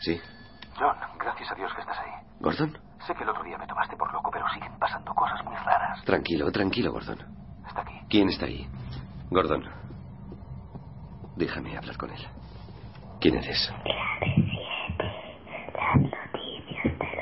Sí. John, gracias a Dios que estás ahí. ¿Gordon? Sé que el otro día me tomaste por loco, pero siguen pasando cosas muy raras. Tranquilo, tranquilo, Gordon. Está aquí. ¿Quién está ahí? Gordon. Déjame hablar con él. ¿Quién eres? Here's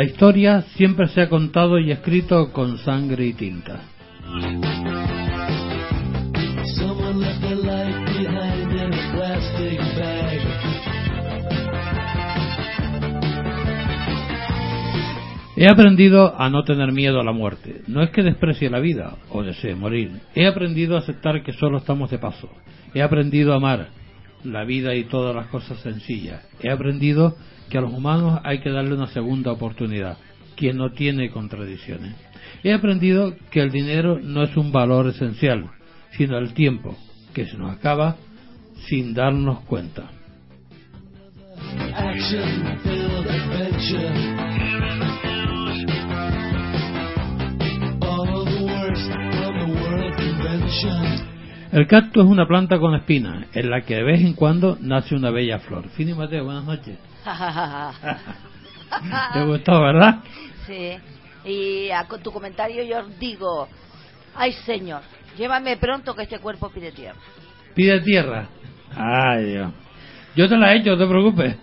La historia siempre se ha contado y escrito con sangre y tinta. He aprendido a no tener miedo a la muerte. No es que desprecie la vida o desee morir. He aprendido a aceptar que solo estamos de paso. He aprendido a amar la vida y todas las cosas sencillas. He aprendido que a los humanos hay que darle una segunda oportunidad, quien no tiene contradicciones. He aprendido que el dinero no es un valor esencial, sino el tiempo, que se nos acaba sin darnos cuenta. El cactus es una planta con espinas, en la que de vez en cuando nace una bella flor. Fini Mateo, buenas noches. ¿Te gustó, verdad? sí. Y a con tu comentario yo digo, ay señor, llévame pronto que este cuerpo pide tierra. Pide tierra. Ay, Dios. Yo te la he hecho, no te preocupes.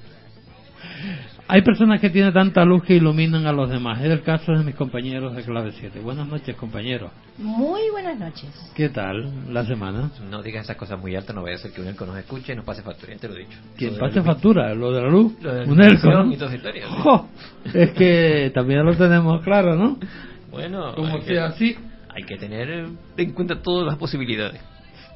Hay personas que tienen tanta luz que iluminan a los demás. Es el caso de mis compañeros de clave 7. Buenas noches, compañeros. Muy buenas noches. ¿Qué tal la semana? No digas esas cosas muy altas, no vaya a ser que un elco nos escuche y nos pase factura, ya te lo he dicho. ¿Quién pase factura? ¿Lo de la luz? Lo de la Un elco, ¿no? y toda esa historia, sí. Jo, Es que también lo tenemos claro, ¿no? Bueno, Como hay que, sea así. hay que tener en cuenta todas las posibilidades.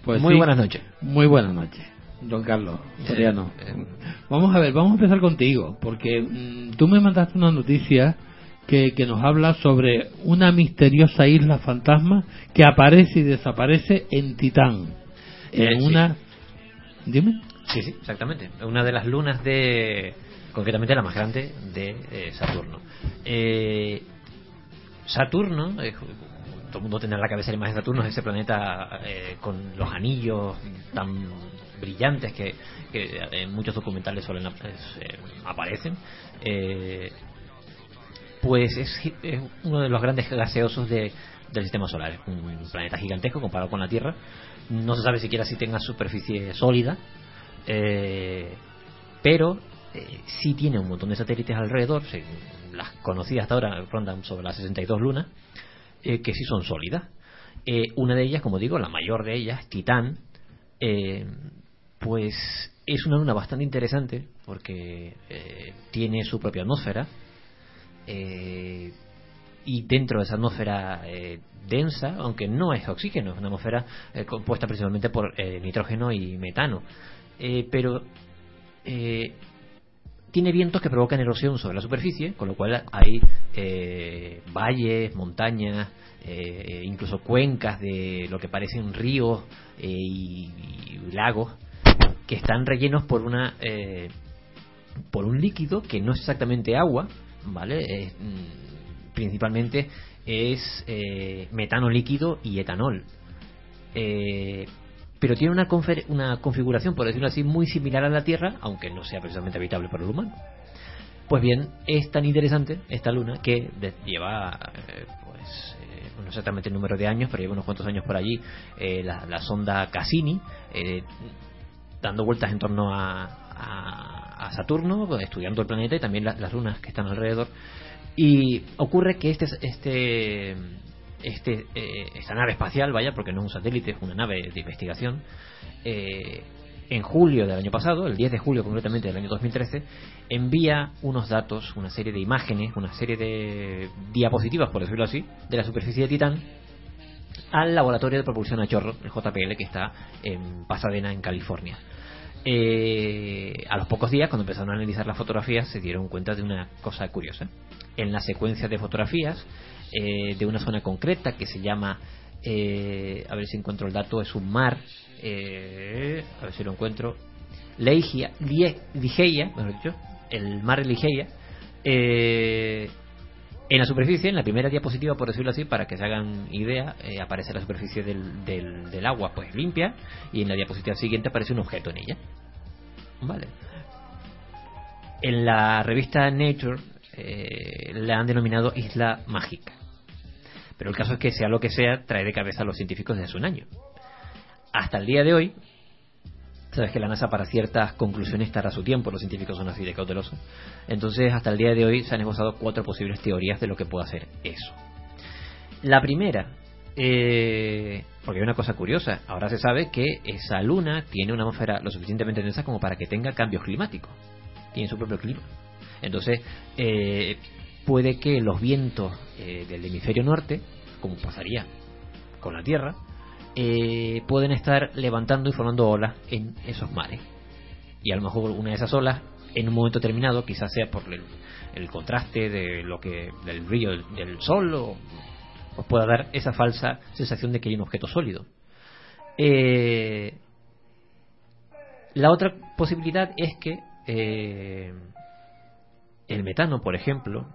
Pues Muy sí. buenas noches. Muy buenas noches, don Carlos Soriano. Eh, Vamos a ver, vamos a empezar contigo, porque mm, tú me mandaste una noticia que, que nos habla sobre una misteriosa isla fantasma que aparece y desaparece en Titán. En Eh, sí. una... Dime. Sí, sí, exactamente. Una de las lunas de. concretamente la más grande de eh, Saturno. Eh, Saturno, eh, todo el mundo tendrá en la cabeza la imagen de Saturno, es ese planeta eh, con los anillos tan brillantes que, en muchos documentales suelen eh, aparecen. Eh, pues es, uno de los grandes gaseosos de- del sistema solar. Es un planeta gigantesco comparado con la Tierra. No se sabe siquiera si tenga superficie sólida, eh, pero eh, sí tiene un montón de satélites alrededor. las conocidas hasta ahora rondan sobre las 62 lunas, eh, que sí son sólidas. Una de ellas, como digo, la mayor de ellas, Titán, eh, pues es una luna bastante interesante porque eh, tiene su propia atmósfera. eh, y dentro de esa atmósfera eh, densa, aunque no es oxígeno, es una atmósfera eh, compuesta principalmente por eh, nitrógeno y metano. Pero tiene vientos que provocan erosión sobre la superficie, con lo cual hay valles, montañas, incluso cuencas de lo que parecen ríos y, y lagos que están rellenos por una eh, por un líquido que no es exactamente agua, ¿vale? Mm, principalmente es eh, metano líquido y etanol. Eh, pero tiene una, una configuración, por decirlo así, muy similar a la Tierra, aunque no sea precisamente habitable para el humano. Pues bien, es tan interesante esta luna que lleva, pues, no exactamente el número de años, pero lleva unos cuantos años por allí, la, la sonda Cassini, dando vueltas en torno a, a- Saturno, estudiando el planeta y también la- las lunas que están alrededor. Y ocurre que este, este, este, eh, esta nave espacial, vaya, porque no es un satélite, es una nave de investigación, eh, en julio del año pasado, el 10 de julio concretamente del año 2013, envía unos datos, una serie de imágenes, una serie de diapositivas, por decirlo así, de la superficie de Titán al laboratorio de propulsión a chorro, el JPL, que está en Pasadena, en California. Eh, a los pocos días, cuando empezaron a analizar las fotografías, se dieron cuenta de una cosa curiosa. En la secuencia de fotografías eh, de una zona concreta que se llama, eh, a ver si encuentro el dato, es un mar, eh, a ver si lo encuentro, Leigia, Ligeia, mejor dicho, el mar de Ligeia, eh, en la superficie, en la primera diapositiva, por decirlo así, para que se hagan idea, eh, aparece la superficie del, del, agua pues limpia y en la diapositiva siguiente aparece un objeto en ella. Vale. En la revista Nature eh, la han denominado Isla Mágica. Pero el caso es que sea lo que sea, trae de cabeza a los científicos desde hace un año. Hasta el día de hoy, sabes que la NASA para ciertas conclusiones tarda su tiempo, los científicos son así de cautelosos. Entonces, hasta el día de hoy se han esbozado cuatro posibles teorías de lo que puede hacer eso. La primera, eh, porque hay una cosa curiosa, ahora se sabe que esa luna tiene una atmósfera lo suficientemente densa como para que tenga cambios climáticos, tiene su propio clima. Entonces, eh, puede que los vientos eh, del hemisferio norte, como pasaría con la Tierra, eh, pueden estar levantando y formando olas en esos mares. Y a lo mejor una de esas olas, en un momento determinado, quizás sea por el, contraste de lo que del brillo del, del sol, o os pueda dar esa falsa sensación de que hay un objeto sólido. Eh, la otra posibilidad es que eh, el metano, por ejemplo,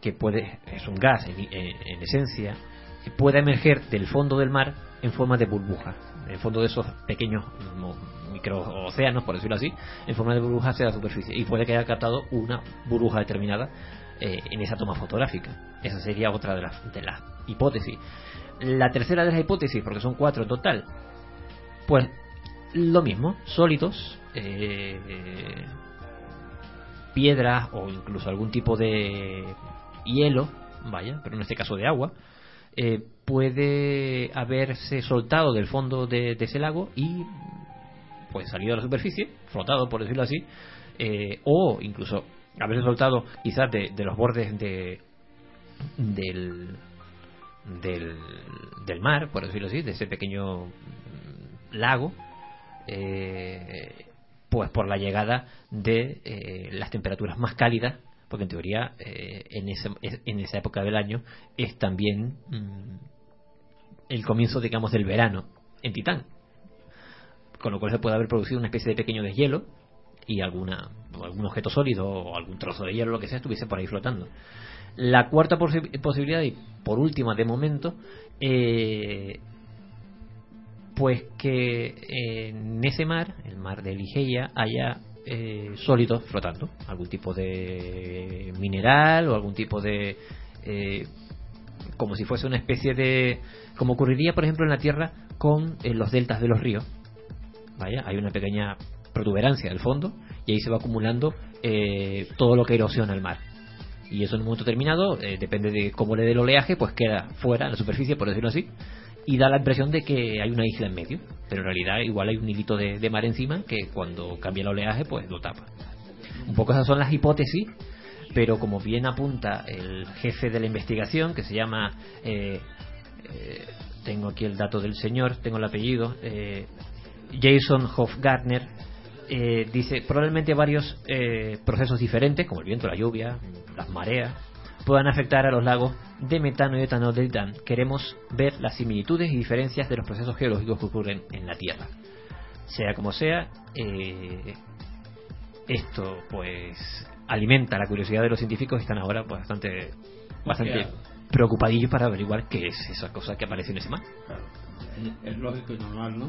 que puede es un gas en, en- en esencia, que pueda emerger del fondo del mar en forma de burbuja, en el fondo de esos pequeños microocéanos, por decirlo así, en forma de burbuja hacia la superficie y puede que haya captado una burbuja determinada eh, en esa toma fotográfica. Esa sería otra de las, de hipótesis. La tercera de las hipótesis, porque son cuatro en total, pues lo mismo, sólidos, eh, piedras o incluso algún tipo de hielo, vaya, pero en este caso de agua, eh, puede haberse soltado del fondo de, ese lago y pues salido a la superficie, flotado por decirlo así, eh, o incluso haberse soltado quizás de, los bordes de del, del mar, por decirlo así, de ese pequeño lago, eh, pues por la llegada de eh, las temperaturas más cálidas, porque en teoría eh, en, ese- en esa época del año es también mm, el comienzo, digamos, del verano en Titán. Con lo cual se puede haber producido una especie de pequeño deshielo y alguna, algún objeto sólido o algún trozo de hielo, lo que sea, estuviese por ahí flotando. La cuarta posi- posibilidad, y por última de momento, eh, pues que en ese mar, el mar de Ligeia, haya eh, sólidos flotando, algún tipo de mineral o algún tipo de eh, como si fuese una especie de como ocurriría por ejemplo en la Tierra con eh, los deltas de los ríos. Vaya, hay una pequeña protuberancia del fondo y ahí se va acumulando eh, todo lo que erosiona el mar. Y eso en un momento determinado, eh, depende de cómo le dé el oleaje, pues queda fuera, en la superficie, por decirlo así, y da la impresión de que hay una isla en medio. Pero en realidad igual hay un hilito de, de mar encima que cuando cambia el oleaje, pues lo tapa. Un poco esas son las hipótesis pero como bien apunta el jefe de la investigación, que se llama, eh, eh, tengo aquí el dato del señor, tengo el apellido, eh, Jason Hofgartner, eh, dice probablemente varios eh, procesos diferentes, como el viento, la lluvia, las mareas, puedan afectar a los lagos de metano y etanol del DAN. Queremos ver las similitudes y diferencias de los procesos geológicos que ocurren en la Tierra. Sea como sea, eh, esto pues alimenta la curiosidad de los científicos y están ahora pues, bastante, bastante Claro. preocupadillos para averiguar qué es esa cosa que aparece en ese mar. Claro. Es lógico y normal, ¿no?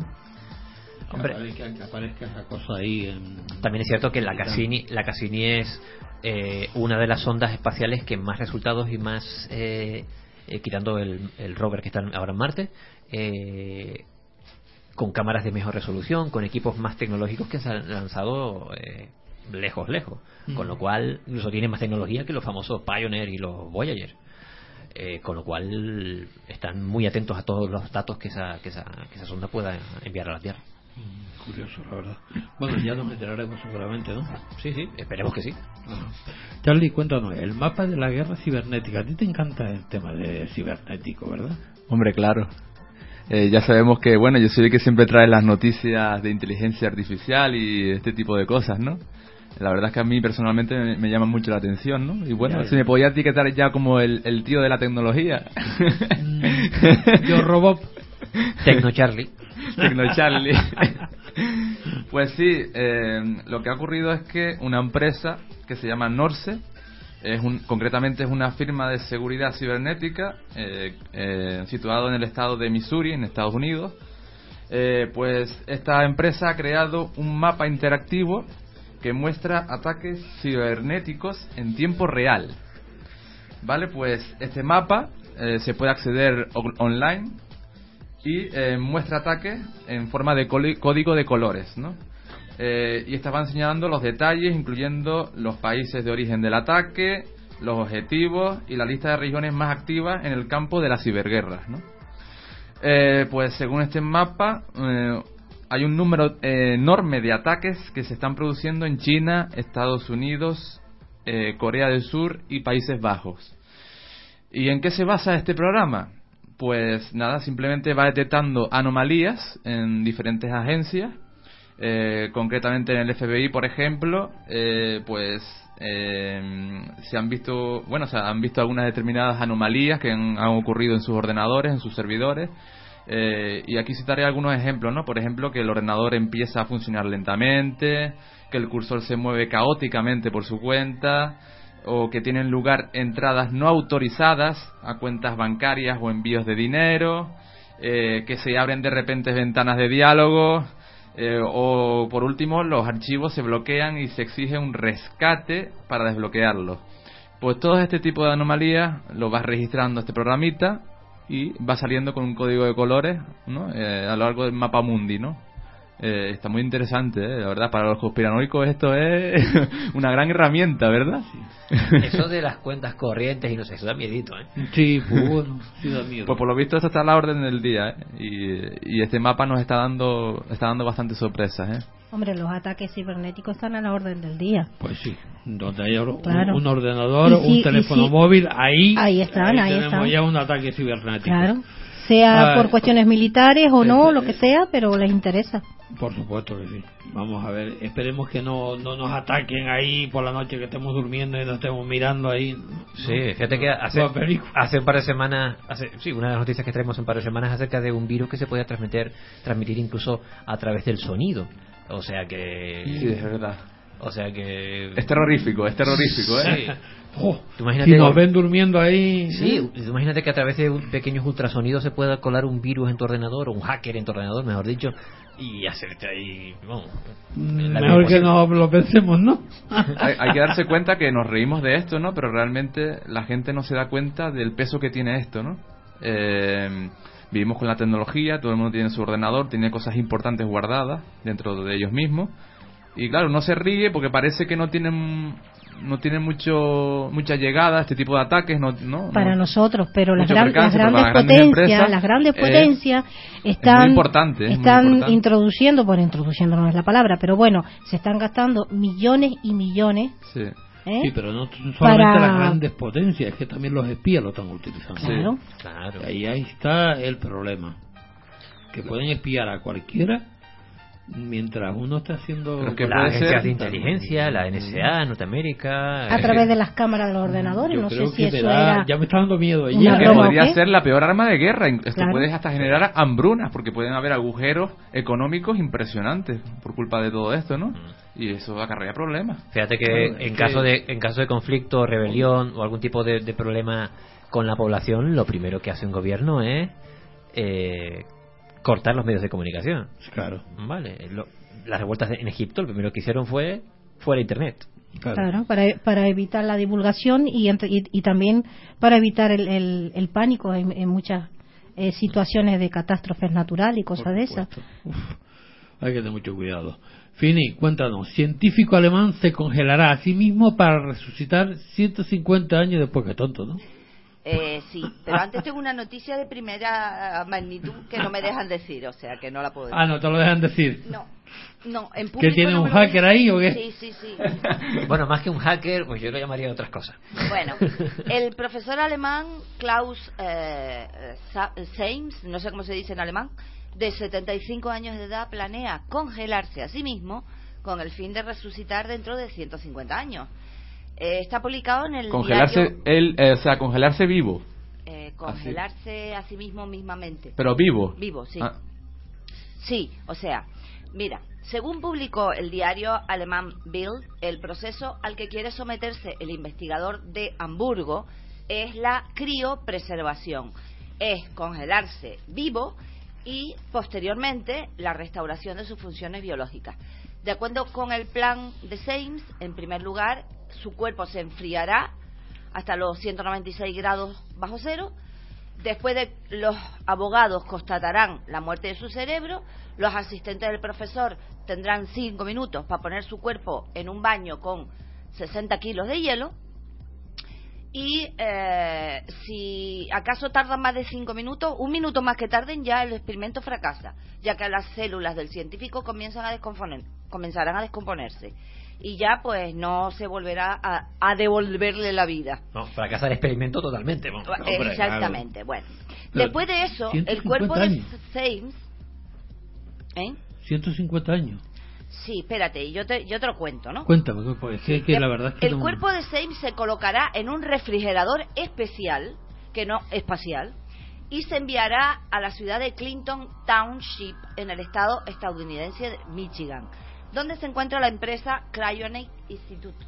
Que Hombre. aparezca, que aparezca esa cosa ahí en... También es cierto que la Cassini, la Cassini es eh, una de las sondas espaciales que más resultados y más, eh, eh, quitando el, el rover que está ahora en Marte, eh, con cámaras de mejor resolución, con equipos más tecnológicos que se han lanzado eh, lejos, lejos. Con lo cual, incluso tiene más tecnología que los famosos Pioneer y los Voyager. Eh, con lo cual, están muy atentos a todos los datos que esa, que esa, que esa sonda pueda enviar a la Tierra. Mm, Curioso, la verdad. Bueno, ya nos enteraremos seguramente, ¿no? Sí, sí, esperemos que sí. Charlie, cuéntanos, el mapa de la guerra cibernética. A ti te encanta el tema de cibernético, ¿verdad? Hombre, claro. Eh, ya sabemos que, bueno, yo soy el que siempre trae las noticias de inteligencia artificial y este tipo de cosas, ¿no? La verdad es que a mí personalmente me, me llama mucho la atención, ¿no? Y bueno, Ya, si me podía etiquetar ya como el, el tío de la tecnología. Yo, Robot. Tecno Charlie. Tecno Charlie. pues sí, eh, lo que ha ocurrido es que una empresa que se llama Norse, es un, concretamente es una firma de seguridad cibernética eh, eh, situado en el estado de Missouri, en Estados Unidos, eh, pues esta empresa ha creado un mapa interactivo que muestra ataques cibernéticos en tiempo real. Vale, pues este mapa eh, se puede acceder on- online y eh, muestra ataques en forma de código de colores, ¿no? Eh, y estaban señalando los detalles, incluyendo los países de origen del ataque, los objetivos y la lista de regiones más activas en el campo de las ciberguerras, ¿no? Eh, pues según este mapa, eh, hay un número eh, enorme de ataques que se están produciendo en China, Estados Unidos, Corea del Sur y Países Bajos. ¿Y en qué se basa este programa? Pues nada, simplemente va detectando anomalías en diferentes agencias. Eh, concretamente en el FBI, por ejemplo, eh, pues eh, se han visto, bueno, se han visto algunas determinadas anomalías que han, han ocurrido en sus ordenadores, en sus servidores. Eh, y aquí citaré algunos ejemplos, ¿no? Por ejemplo, que el ordenador empieza a funcionar lentamente, que el cursor se mueve caóticamente por su cuenta, o que tienen lugar entradas no autorizadas a cuentas bancarias o envíos de dinero, eh, que se abren de repente ventanas de diálogo, eh, o por último los archivos se bloquean y se exige un rescate para desbloquearlos. Pues todo este tipo de anomalías lo va registrando este programita y va saliendo con un código de colores. Eh, a lo largo del mapa mundi, ¿no? Eh, está muy interesante, ¿eh? la verdad, para los conspiranoicos esto es una gran herramienta, ¿verdad? Eso de las cuentas corrientes y no sé, eso da miedito, ¿eh? Sí, pues bueno, sí da miedo. Pues por lo visto esto está a la orden del día, ¿eh? y, y este mapa nos está dando está dando bastantes sorpresas, ¿eh? Hombre, los ataques cibernéticos están a la orden del día. Pues sí, donde hay or- un- Claro. un, ordenador, un teléfono móvil, ahí, Ahí están, ahí tenemos están. ya un ataque cibernético. Claro. Sea por cuestiones militares o no, este- lo que sea, pero les interesa. Por supuesto que sí. Vamos a ver, esperemos que no, no nos ataquen ahí por la noche, que estemos durmiendo y nos estemos mirando ahí. Sí, fíjate que hace, hace un par de semanas, hace, sí, una de las noticias que traemos un par de semanas acerca de un virus que se podía transmitir, transmitir incluso a través del sonido. O sea que... Sí, es verdad. O sea que... Es terrorífico, es terrorífico, ¿eh? Sí. Oh, Tú imagínate- si nos ven durmiendo ahí. Sí, tú imagínate que a través de un- pequeños ultrasonidos se pueda colar un virus en tu ordenador, o un hacker en tu ordenador, mejor dicho, y hacerte ahí... La Mejor que no lo pensemos, ¿no? hay, hay que darse cuenta que nos reímos de esto, ¿no? Pero realmente la gente no se da cuenta del peso que tiene esto, ¿no? Eh, vivimos con la tecnología, todo el mundo tiene su ordenador, tiene cosas importantes guardadas dentro de ellos mismos. Y claro, no se ríe porque parece que no tienen no tienen mucho mucha llegada este tipo de ataques, no, no Para no. nosotros, pero las, gran- grandes las grandes potencias, empresas, las grandes eh, potencias es están, muy importante, es muy están importante. introduciendo, bueno, introduciendo no es la palabra, pero bueno, se están gastando millones y millones Sí. ¿eh? Sí, pero no solamente Para- las grandes potencias, es que también los espías lo están utilizando. Claro. Claro. Ahí, ahí está el problema. Que pueden espiar a cualquiera mientras uno está haciendo... Que Las puede agencias ser- de inteligencia, la NSA, Norteamérica. A eh, través de las cámaras de los ordenadores. Yo no sé si eso da- era. ya me está dando miedo. Ya, que broma, podría ¿qué? ser la peor arma de guerra. Esto Claro. puede hasta generar hambrunas, porque pueden haber agujeros económicos impresionantes por culpa de todo esto, ¿no? Y eso acarrea problemas. Fíjate que en que- caso de en caso de conflicto, rebelión o algún tipo de, de problema con la población, lo primero que hace un gobierno es eh, cortar los medios de comunicación. Claro, Vale. Lo- las revueltas en Egipto, lo primero que hicieron fue fuera internet. claro. Claro, para, para evitar la divulgación y, y, y también para evitar el, el, el pánico en, en muchas eh, situaciones de catástrofes naturales y cosas de esas. Uf, hay que tener mucho cuidado. Fini, cuéntanos. Científico alemán se congelará a sí mismo para resucitar 150 años después. Que tonto, ¿no? Eh, sí, pero antes tengo una noticia de primera magnitud que no me dejan decir, o sea que no la puedo decir. Ah, no, te lo dejan decir. No, no, en público ¿Que tiene no un lo hacker ahí o qué? Sí, sí, sí. Bueno, más que un hacker, pues yo lo llamaría otras cosas. Bueno, el profesor alemán Klaus eh, Seims, no sé cómo se dice en alemán, de 75 años de edad, planea congelarse a sí mismo con el fin de resucitar dentro de 150 años. Eh, está publicado en el Congelarse, diario, él, eh, o sea, congelarse vivo, eh, congelarse a sí mismo mismamente. pero vivo. Vivo, sí. Ah, Sí, o sea, mira, según publicó el diario alemán Bild, el proceso al que quiere someterse el investigador de Hamburgo es la criopreservación, es congelarse vivo y posteriormente la restauración de sus funciones biológicas. De acuerdo con el plan de Seims, en primer lugar, su cuerpo se enfriará hasta los 196 grados bajo cero. Después de los abogados constatarán la muerte de su cerebro, los asistentes del profesor tendrán cinco minutos para poner su cuerpo en un baño con 60 kilos de hielo. Y eh, si acaso tardan más de cinco minutos, un minuto más que tarden ya el experimento fracasa, ya que las células del científico comienzan a descomponer, comenzarán a descomponerse y ya pues no se volverá a, a devolverle la vida. No, fracasa el experimento totalmente. Exactamente, bueno. Pero, Después de eso, el 150 cuerpo de. Seims... ¿Eh? 150 años. Sí, espérate, yo te, yo te lo cuento, ¿no? Cuéntame, que, que la verdad es que el no- cuerpo de Seims se colocará en un refrigerador especial, que no espacial, y se enviará a la ciudad de Clinton Township, en el estado estadounidense de Michigan, donde se encuentra la empresa Cryonic Institute.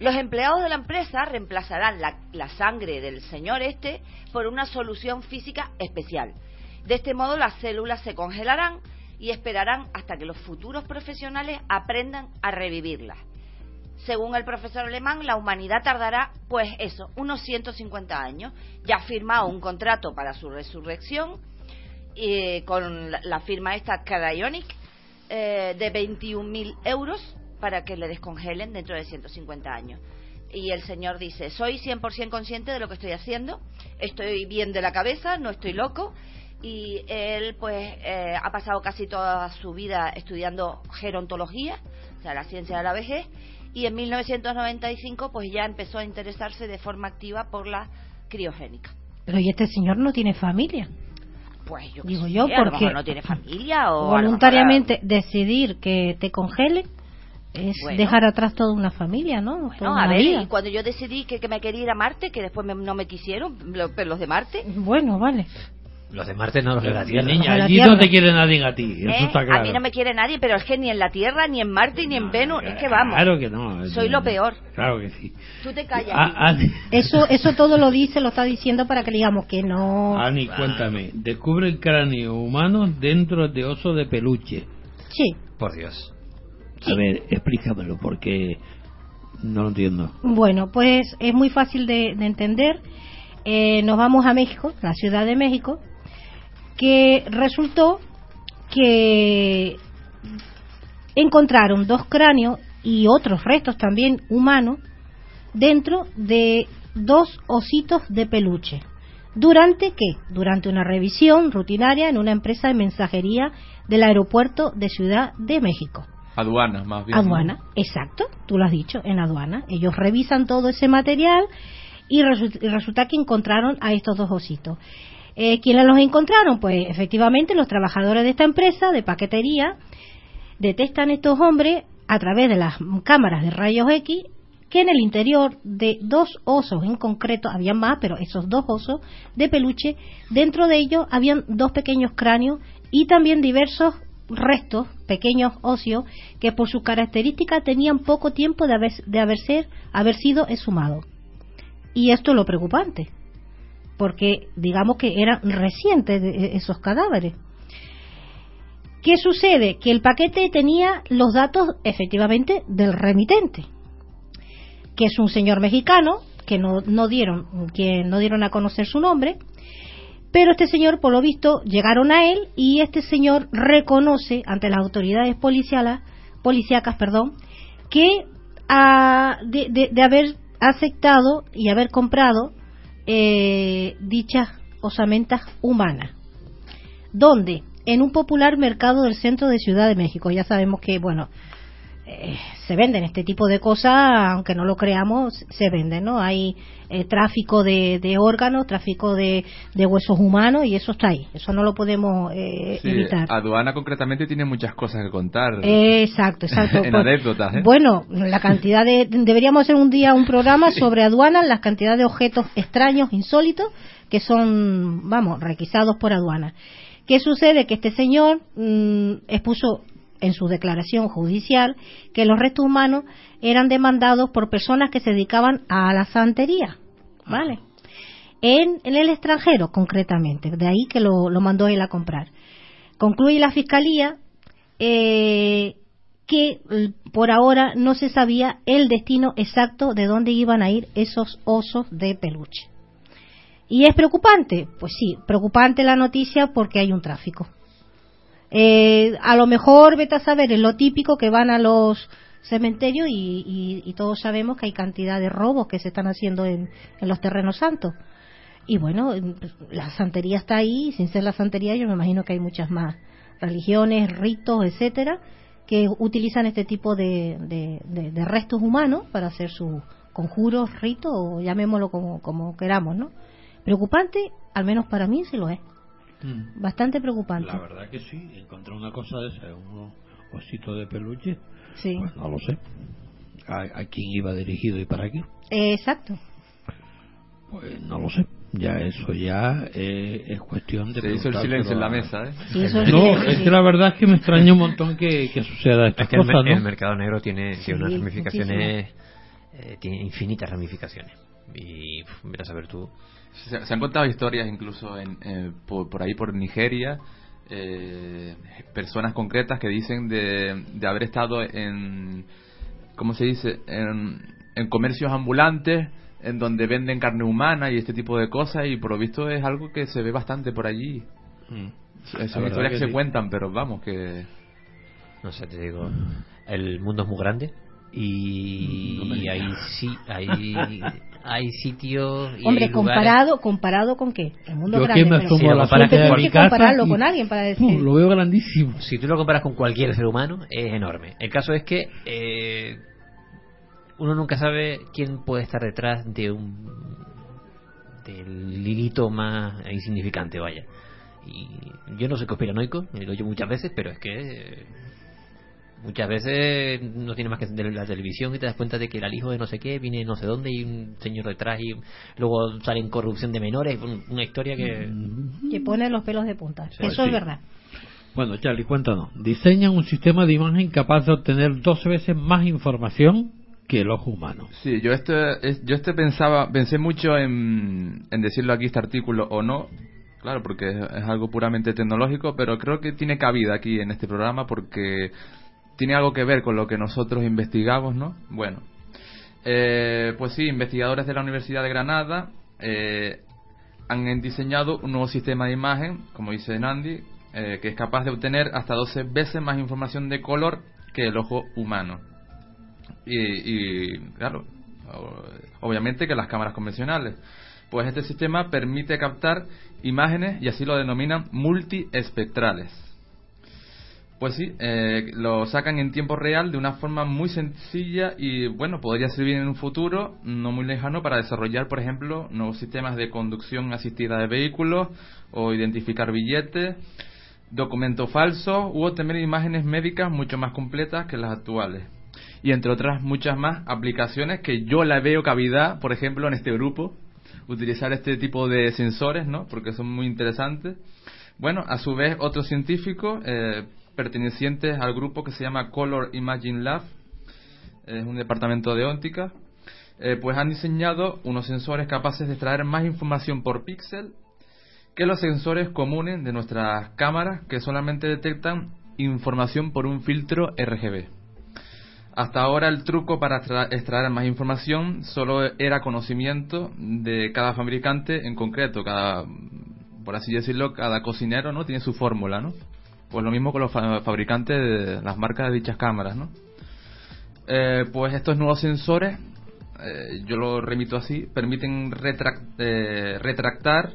Los empleados de la empresa reemplazarán la, sangre del señor este por una solución física especial. De este modo las células se congelarán y esperarán hasta que los futuros profesionales aprendan a revivirlas. Según el profesor alemán, la humanidad tardará, pues eso, unos 150 años. Ya ha firmado un contrato para su resurrección eh, con la, la firma esta Cryonic eh, de 21.000 euros para que le descongelen dentro de 150 años. Y el señor dice, soy 100% consciente de lo que estoy haciendo, estoy bien de la cabeza, no estoy loco. Y él pues eh, ha pasado casi toda su vida estudiando gerontología, o sea, la ciencia de la vejez, y en 1995 pues ya empezó a interesarse de forma activa por la criogénica. Pero y este señor no tiene familia. Pues yo Digo yo, a lo porque mejor no tiene familia o mejor- voluntariamente decidir que te congelen es Bueno. dejar atrás toda una familia, ¿no? Toda No, una a ver, vida. y cuando yo decidí que, que me quería ir a Marte, que después me- no me quisieron, lo- pero los de Marte, Bueno, vale. Los de Marte no los de la Tierra. Niña, allí Tierra. no te quiere nadie a ti, eso ¿eh? está claro. a mí no me quiere nadie, pero es que ni en la Tierra, ni en Marte, ni en Venus, es que vamos, Claro que no. soy lo peor. Claro que sí. Tú te callas. Ah, Ani, Eso eso todo lo dice, lo está diciendo para que le digamos que no. Ani, cuéntame. Descubre el cráneo humano dentro de oso de peluche. Sí. Por Dios. A ver, explícamelo, porque no lo entiendo. Bueno, pues es muy fácil de, de entender. Eh, nos vamos a México, la Ciudad de México, que resultó que encontraron dos cráneos y otros restos también humanos dentro de dos ositos de peluche. ¿Durante qué? Durante una revisión rutinaria en una empresa de mensajería del aeropuerto de Ciudad de México. Aduana, más bien. Aduana, exacto, tú lo has dicho, en aduana. Ellos revisan todo ese material y, resu- y resulta que encontraron a estos dos ositos. Eh, ¿Quiénes los encontraron? Pues efectivamente los trabajadores de esta empresa de paquetería detectan estos hombres a través de las cámaras de rayos X que en el interior de dos osos en concreto, había más, pero esos dos osos de peluche, dentro de ellos habían dos pequeños cráneos y también diversos restos, pequeños óseos, que por su característica tenían poco tiempo de haber, de haber, ser- haber sido exhumados. Y esto es lo preocupante, porque digamos que eran recientes de- esos cadáveres. ¿Qué sucede? Que el paquete tenía los datos efectivamente del remitente, que es un señor mexicano, que no, no dieron, que no dieron a conocer su nombre, pero este señor, por lo visto, llegaron a él y este señor reconoce ante las autoridades policíacas, perdón, que ah, de, de- de haber aceptado y haber comprado eh, dichas osamentas humanas. ¿Dónde? En un popular mercado del centro de Ciudad de México. Ya sabemos que, bueno, eh, se venden este tipo de cosas, aunque no lo creamos, se venden, ¿no? Hay eh, tráfico de, de órganos, tráfico de, de huesos humanos y eso está ahí. Eso no lo podemos eh, Sí, evitar. Aduana concretamente tiene muchas cosas que contar. Exacto, exacto. en Pues, anécdotas, ¿eh? Bueno, la cantidad de. Deberíamos hacer un día un programa sobre aduanas, la cantidad de objetos extraños, insólitos, que son, vamos, requisados por aduana. ¿Qué sucede? Que este señor mm, expuso en su declaración judicial que los restos humanos eran demandados por personas que se dedicaban a la santería, ¿vale? En, en el extranjero, concretamente, de ahí que lo, lo mandó él a comprar. Concluye la fiscalía eh, que l- por ahora no se sabía el destino exacto de dónde iban a ir esos osos de peluche. ¿Y es preocupante? Pues sí, preocupante la noticia porque hay un tráfico. Eh, a lo mejor, vete a saber, es lo típico que van a los cementerios y, y- todos sabemos que hay cantidad de robos que se están haciendo en, los terrenos santos. Y bueno, la santería está ahí, sin ser la santería yo me imagino que hay muchas más religiones, ritos, etcétera, que utilizan este tipo de restos humanos para hacer sus conjuros, ritos, o llamémoslo como, como queramos, ¿no? Preocupante, al menos para mí sí lo es. Bastante preocupante. La verdad que sí, encontrar una cosa de esa, un osito de peluche, Sí. pues no lo sé. ¿A, a quién iba dirigido y para qué? Eh, exacto. Pues no lo sé. Ya eso ya eh, es cuestión de Se hizo el silencio en la mesa, ¿eh? Sí, eso es- No, es que la verdad es que me extraña un montón que, que suceda estas Es que el, cosas, mer- el ¿no? mercado negro tiene, tiene unas ramificaciones, eh, tiene infinitas ramificaciones. Y uf, verás a ver tú. Se, se han contado historias incluso en, eh, por, por ahí, por Nigeria, eh, personas concretas que dicen de, de haber estado en, ¿cómo se dice?, en, en comercios ambulantes en donde venden carne humana y este tipo de cosas y por lo visto es algo que se ve bastante por allí. Mm. Son historias que, que se sí. cuentan, pero vamos, que... No sé, te digo, el mundo es muy grande y, No y digas. sí, hay, hay sitios y Hombre, hay comparado, comparado con qué? El mundo Yo grande. me lo comparas con mi casa compararlo y- con alguien para decir. Pum, lo veo grandísimo. si tú lo comparas con cualquier ser humano, es enorme. El caso es que eh, uno nunca sabe quién puede estar detrás de un del hilito más insignificante, vaya. Y yo no soy conspiranoico, lo digo yo muchas veces, pero es que eh, muchas veces no tienes más que encender la televisión y te das cuenta de que el hijo de no sé qué viene de no sé dónde y un señor detrás y luego sale en corrupción de menores, un- una historia que... que pone los pelos de punta. Sí, Eso sí. es verdad. Bueno, Charlie, cuéntanos. Diseñan un sistema de imagen capaz de obtener 12 veces más información que el ojo humano. Sí, yo este, es- yo este pensaba, pensé mucho en, en decirlo aquí este artículo o no, claro, porque es, es algo puramente tecnológico, pero creo que tiene cabida aquí en este programa porque tiene algo que ver con lo que nosotros investigamos, ¿no? Bueno, eh, pues sí, investigadores de la Universidad de Granada eh, han diseñado un nuevo sistema de imagen, como dice Nandi, eh, que es capaz de obtener hasta 12 veces más información de color que el ojo humano. Y, y, claro, obviamente que las cámaras convencionales. Pues este sistema permite captar imágenes y así lo denominan multiespectrales. Pues sí, eh, lo sacan en tiempo real de una forma muy sencilla y bueno, podría servir en un futuro no muy lejano para desarrollar, por ejemplo, nuevos sistemas de conducción asistida de vehículos o identificar billetes, documentos falsos u obtener imágenes médicas mucho más completas que las actuales. Y entre otras muchas más aplicaciones que yo la veo cavidad, por ejemplo, en este grupo, utilizar este tipo de sensores, ¿no? Porque son muy interesantes. Bueno, a su vez, otros científicos eh, pertenecientes al grupo que se llama Color Imaging Lab, es un departamento de óptica, eh, pues han diseñado unos sensores capaces de extraer más información por píxel que los sensores comunes de nuestras cámaras que solamente detectan información por un filtro RGB. Hasta ahora el truco para extraer más información solo era conocimiento de cada fabricante en concreto, cada por así decirlo, cada cocinero no tiene su fórmula, ¿no? Pues lo mismo con los fabricantes de las marcas de dichas cámaras, ¿no? Eh, pues estos nuevos sensores, eh, yo lo remito así, permiten eh, retractar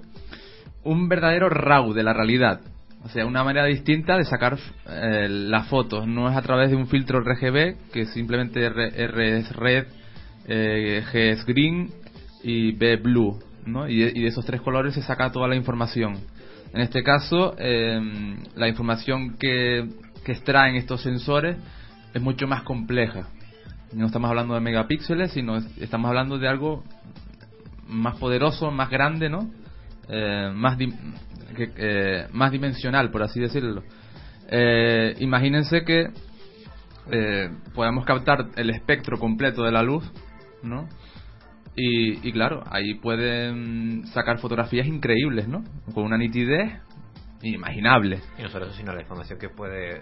un verdadero RAW de la realidad. O sea, una manera distinta de sacar las fotos. No es a través de un filtro RGB, que simplemente R, es red, G es green y B blue. ¿no? Y, de, esos tres colores se saca toda la información. En este caso, em, la información que, que extraen estos sensores es mucho más compleja. No estamos hablando de megapíxeles, sino estamos hablando de algo más poderoso, más grande, ¿no? Eh, más, eh, más dimensional, por así decirlo. Eh, imagínense que podamos captar el espectro completo de la luz, ¿no? Y, claro, ahí pueden sacar fotografías increíbles, ¿no? Con una nitidez inimaginable. Y no solo eso, sino la información que puede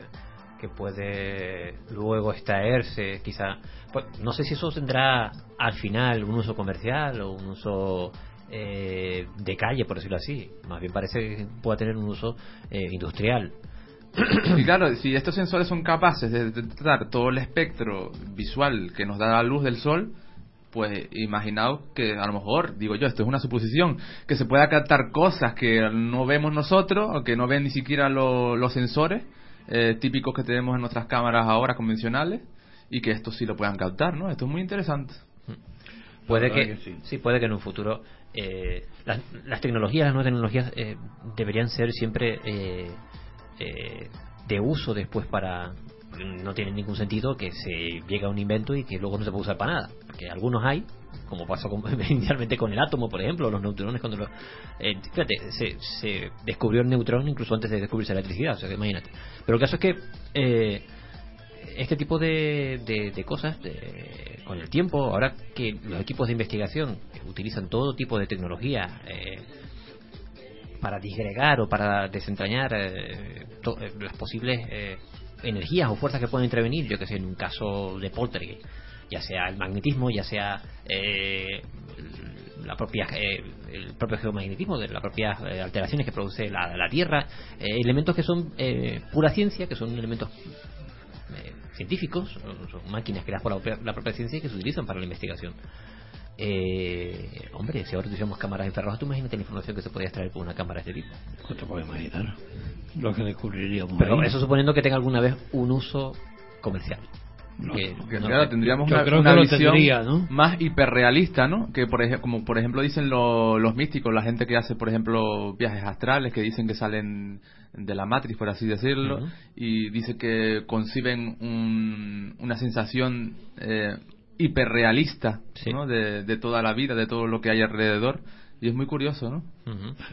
que puede luego extraerse, quizá. Pues, no sé si eso tendrá al final un uso comercial o un uso eh, de calle, por decirlo así. Más bien parece que pueda tener un uso eh, industrial. Y claro, si estos sensores son capaces de detectar todo el espectro visual que nos da la luz del sol, pues imaginaos que a lo mejor, digo yo, esto es una suposición, que se pueda captar cosas que no vemos nosotros o que no ven ni siquiera los sensores eh, típicos que tenemos en nuestras cámaras ahora convencionales y que esto sí lo puedan captar, ¿no? Esto es muy interesante. Puede que, sí. puede que en un futuro eh, las, tecnologías, las nuevas tecnologías eh, deberían ser siempre de uso después para, no tiene ningún sentido que se llegue a un invento y que luego no se pueda usar para nada. Porque algunos hay, como pasó inicialmente con el átomo, por ejemplo, los neutrones cuando lo, eh, fíjate, se, descubrió el neutrón incluso antes de descubrirse la electricidad, o sea, que imagínate. Pero el caso es que eh, este tipo de, de, cosas, con el tiempo, ahora que los equipos de investigación utilizan todo tipo de tecnología eh, para disgregar o para desentrañar las posibles energías o fuerzas que pueden intervenir, yo que sé, en un caso de poltergeist, ya sea el magnetismo, ya sea eh, la propia eh, el propio geomagnetismo de las propias eh, alteraciones que produce la, Tierra, elementos que son pura ciencia, que son elementos científicos, son, máquinas creadas por la, la propia ciencia y que se utilizan para la investigación. Eh, hombre, si ahora utilizamos cámaras infrarrojas, tú imagínate la información que se podía extraer por una cámara de este tipo. ¿Cómo te puedes imaginar? Lo que descubriríamos. Pero eso suponiendo que tenga alguna vez un uso comercial. que, claro, tendríamos una, visión más hiperrealista, ¿no? Que por ejemplo, como por ejemplo dicen los místicos, la gente que hace, por ejemplo, viajes astrales, que dicen que salen de la matriz, por así decirlo, y dice que conciben una sensación eh, hiperrealista ¿no? de, toda la vida, de todo lo que hay alrededor. Y es muy curioso, ¿no?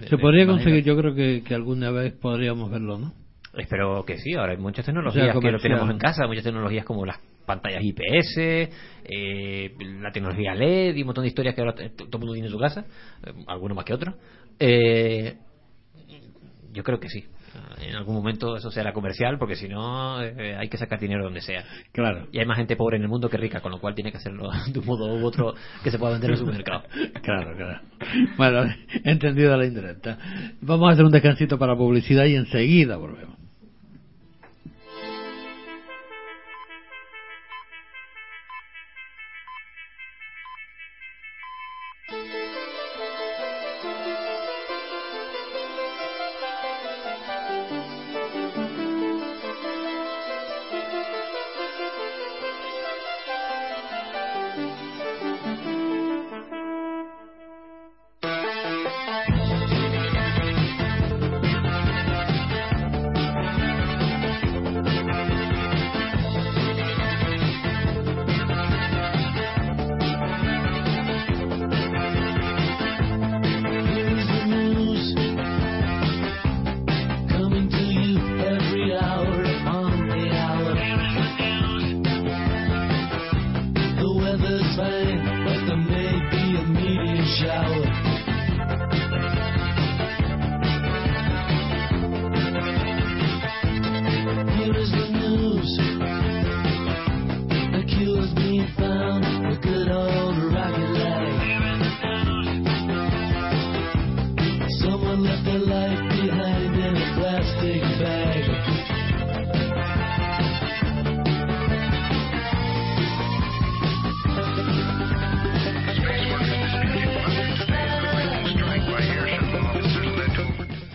Se podría conseguir, yo creo que, que alguna vez podríamos verlo, ¿no? Espero que sí, ahora hay muchas tecnologías que lo tenemos en casa, muchas tecnologías como las pantallas IPS, eh, la tecnología LED y un montón de historias que ahora todo el mundo tiene en su casa, eh, algunos más que otros. Eh, yo creo que sí en algún momento eso será comercial, porque si no eh, hay que sacar dinero donde sea. Claro. Y hay más gente pobre en el mundo que rica, con lo cual tiene que hacerlo de un modo u otro que se pueda vender en su mercado. claro, claro. Bueno, entendido la indirecta. Vamos a hacer un descansito para publicidad y enseguida volvemos.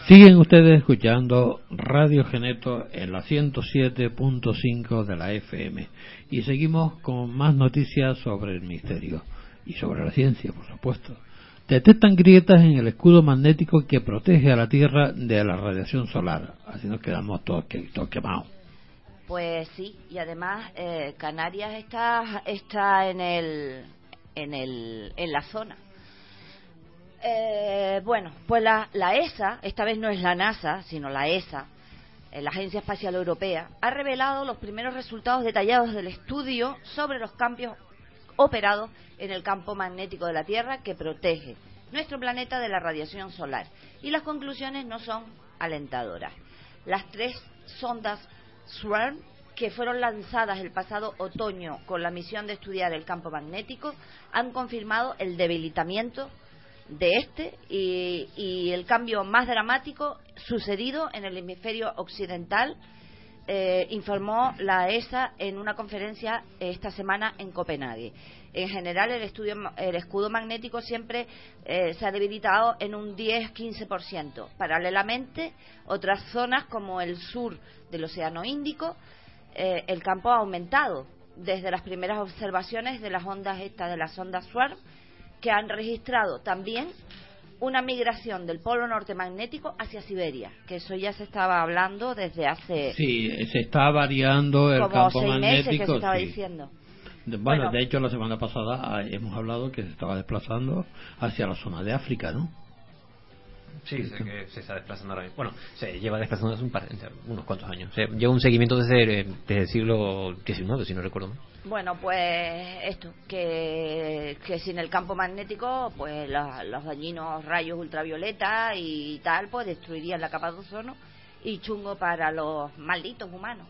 Siguen ustedes escuchando Radio Geneto en la 107.5 de la FM y seguimos con más noticias sobre el misterio y sobre la ciencia, por supuesto. Detectan grietas en el escudo magnético que protege a la Tierra de la radiación solar. Así nos quedamos todos, que- todos quemados. Pues sí, y además eh, Canarias está, está en, el, en, el, en la zona. Eh, bueno, pues la, la ESA, esta vez no es la NASA, sino la ESA, eh, la Agencia Espacial Europea, ha revelado los primeros resultados detallados del estudio sobre los cambios operados en el campo magnético de la Tierra que protege nuestro planeta de la radiación solar. Y las conclusiones no son alentadoras. Las tres sondas SWIRM, que fueron lanzadas el pasado otoño con la misión de estudiar el campo magnético, han confirmado el debilitamiento de este y, el cambio más dramático sucedido en el hemisferio occidental, eh, informó la ESA en una conferencia esta semana en Copenhague. En general, el, estudio, el escudo magnético siempre eh, se ha debilitado en un 10-15%. Paralelamente, otras zonas como el sur del Océano Índico, eh, el campo ha aumentado desde las primeras observaciones de las ondas estas de las ondas SWARM que han registrado también una migración del polo norte magnético hacia Siberia, que eso ya se estaba hablando desde hace Sí, se está variando el como campo seis meses que se magnético. estaba sí. diciendo. Bueno, Bueno. de hecho la semana pasada ah, hemos hablado que se estaba desplazando hacia la zona de África, ¿no? Sí, sé que se está desplazando ahora mismo. Bueno, se lleva desplazando hace un par, unos cuantos años. Se lleva un seguimiento desde, desde el siglo XIX, si no recuerdo mal. Bueno, pues esto, que, que sin el campo magnético, pues la- los dañinos rayos ultravioleta y tal, pues destruirían la capa de ozono y chungo para los malditos humanos.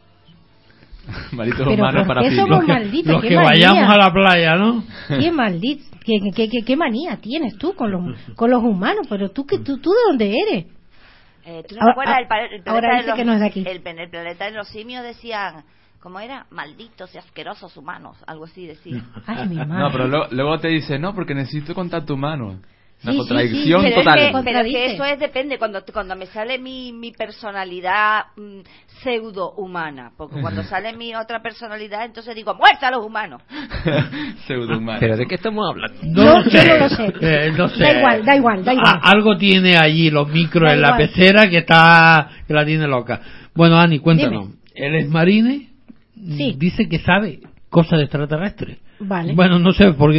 Malditos Pero humanos ¿por para qué somos malditos? Los qué que manía. vayamos a la playa, ¿no? Qué maldito, qué, qué, qué- qué manía tienes tú con los, con los humanos, pero tú, que tú, tú de dónde eres? Eh, ¿Tú no Ahora- te acuerdas? El, planeta ahora de dice los, que no es de aquí. El, en el planeta de los simios decían, ¿cómo era? Malditos y asquerosos humanos, algo así decía. Ay, mi madre. No, pero luego, luego te dice, no, porque necesito contacto humano. Una Sí, sí, contradicción sí, pero, total. Es que, pero es que eso es depende cuando cuando me sale mi, mi personalidad mm, pseudo humana porque cuando sale mi otra personalidad entonces digo muerta a los humanos Pseudo humano. ¿Pero de qué estamos hablando? Yo- yo no lo sé. Eh, no sé. Da igual, da igual, da igual. A- algo tiene allí los micros Da en la igual. pecera que está que la tiene loca. Bueno, Ani, cuéntanos. El Esmarine Sí. dice que sabe cosas de extraterrestres. Vale. Bueno, no sé por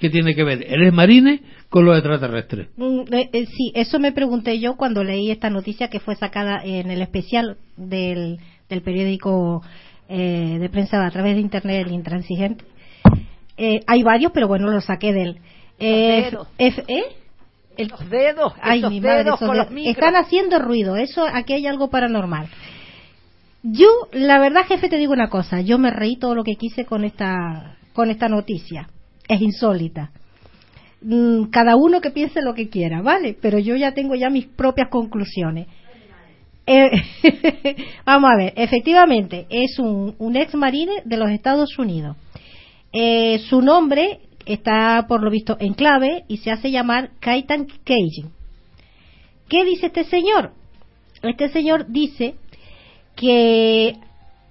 qué, tiene que ver el Esmarine con los extraterrestres. Mm, eh, eh, sí, eso me pregunté yo cuando leí esta noticia que fue sacada en el especial del, del periódico eh, de prensa a través de internet, el intransigente. Eh, hay varios, pero bueno, lo saqué de él. Eh, dedos. F- ¿eh? El- los dedos Ay, esos mi madre, dedos esos con dedos. los micros Están haciendo ruido, eso aquí hay algo paranormal. Yo, la verdad, jefe, te digo una cosa, yo me reí todo lo que quise con esta, con esta noticia. Es insólita. Mm, Cada uno que piense lo que quiera, ¿vale? Pero yo ya tengo ya mis propias conclusiones. Eh, vamos a ver, efectivamente, es un, un ex marine de los Estados Unidos. Eh, su nombre está, por lo visto, en clave y se hace llamar Kaitan Keijin. ¿Qué dice este señor? Este señor dice que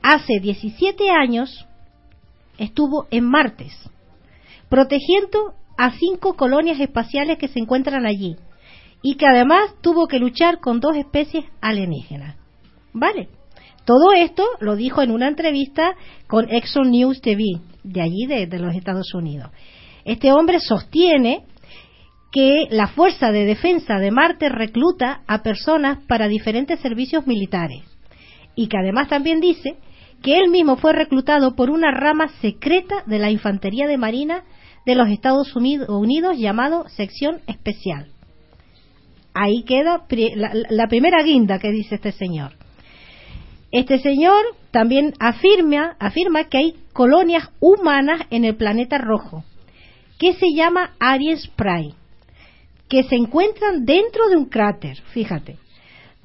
hace 17 años estuvo en Martes, protegiendo a cinco colonias espaciales que se encuentran allí y que además tuvo que luchar con dos especies alienígenas. ¿Vale? Todo esto lo dijo en una entrevista con Exxon News TV, de allí, de, los Estados Unidos. Este hombre sostiene que la Fuerza de Defensa de Marte recluta a personas para diferentes servicios militares y que además también dice que él mismo fue reclutado por una rama secreta de la Infantería de Marina de los Estados Unidos, llamado Sección Especial. Ahí queda la, la primera guinda que dice este señor. Este señor también afirma, afirma que hay colonias humanas en el planeta rojo, que se llama Aries Prime, que se encuentran dentro de un cráter, fíjate.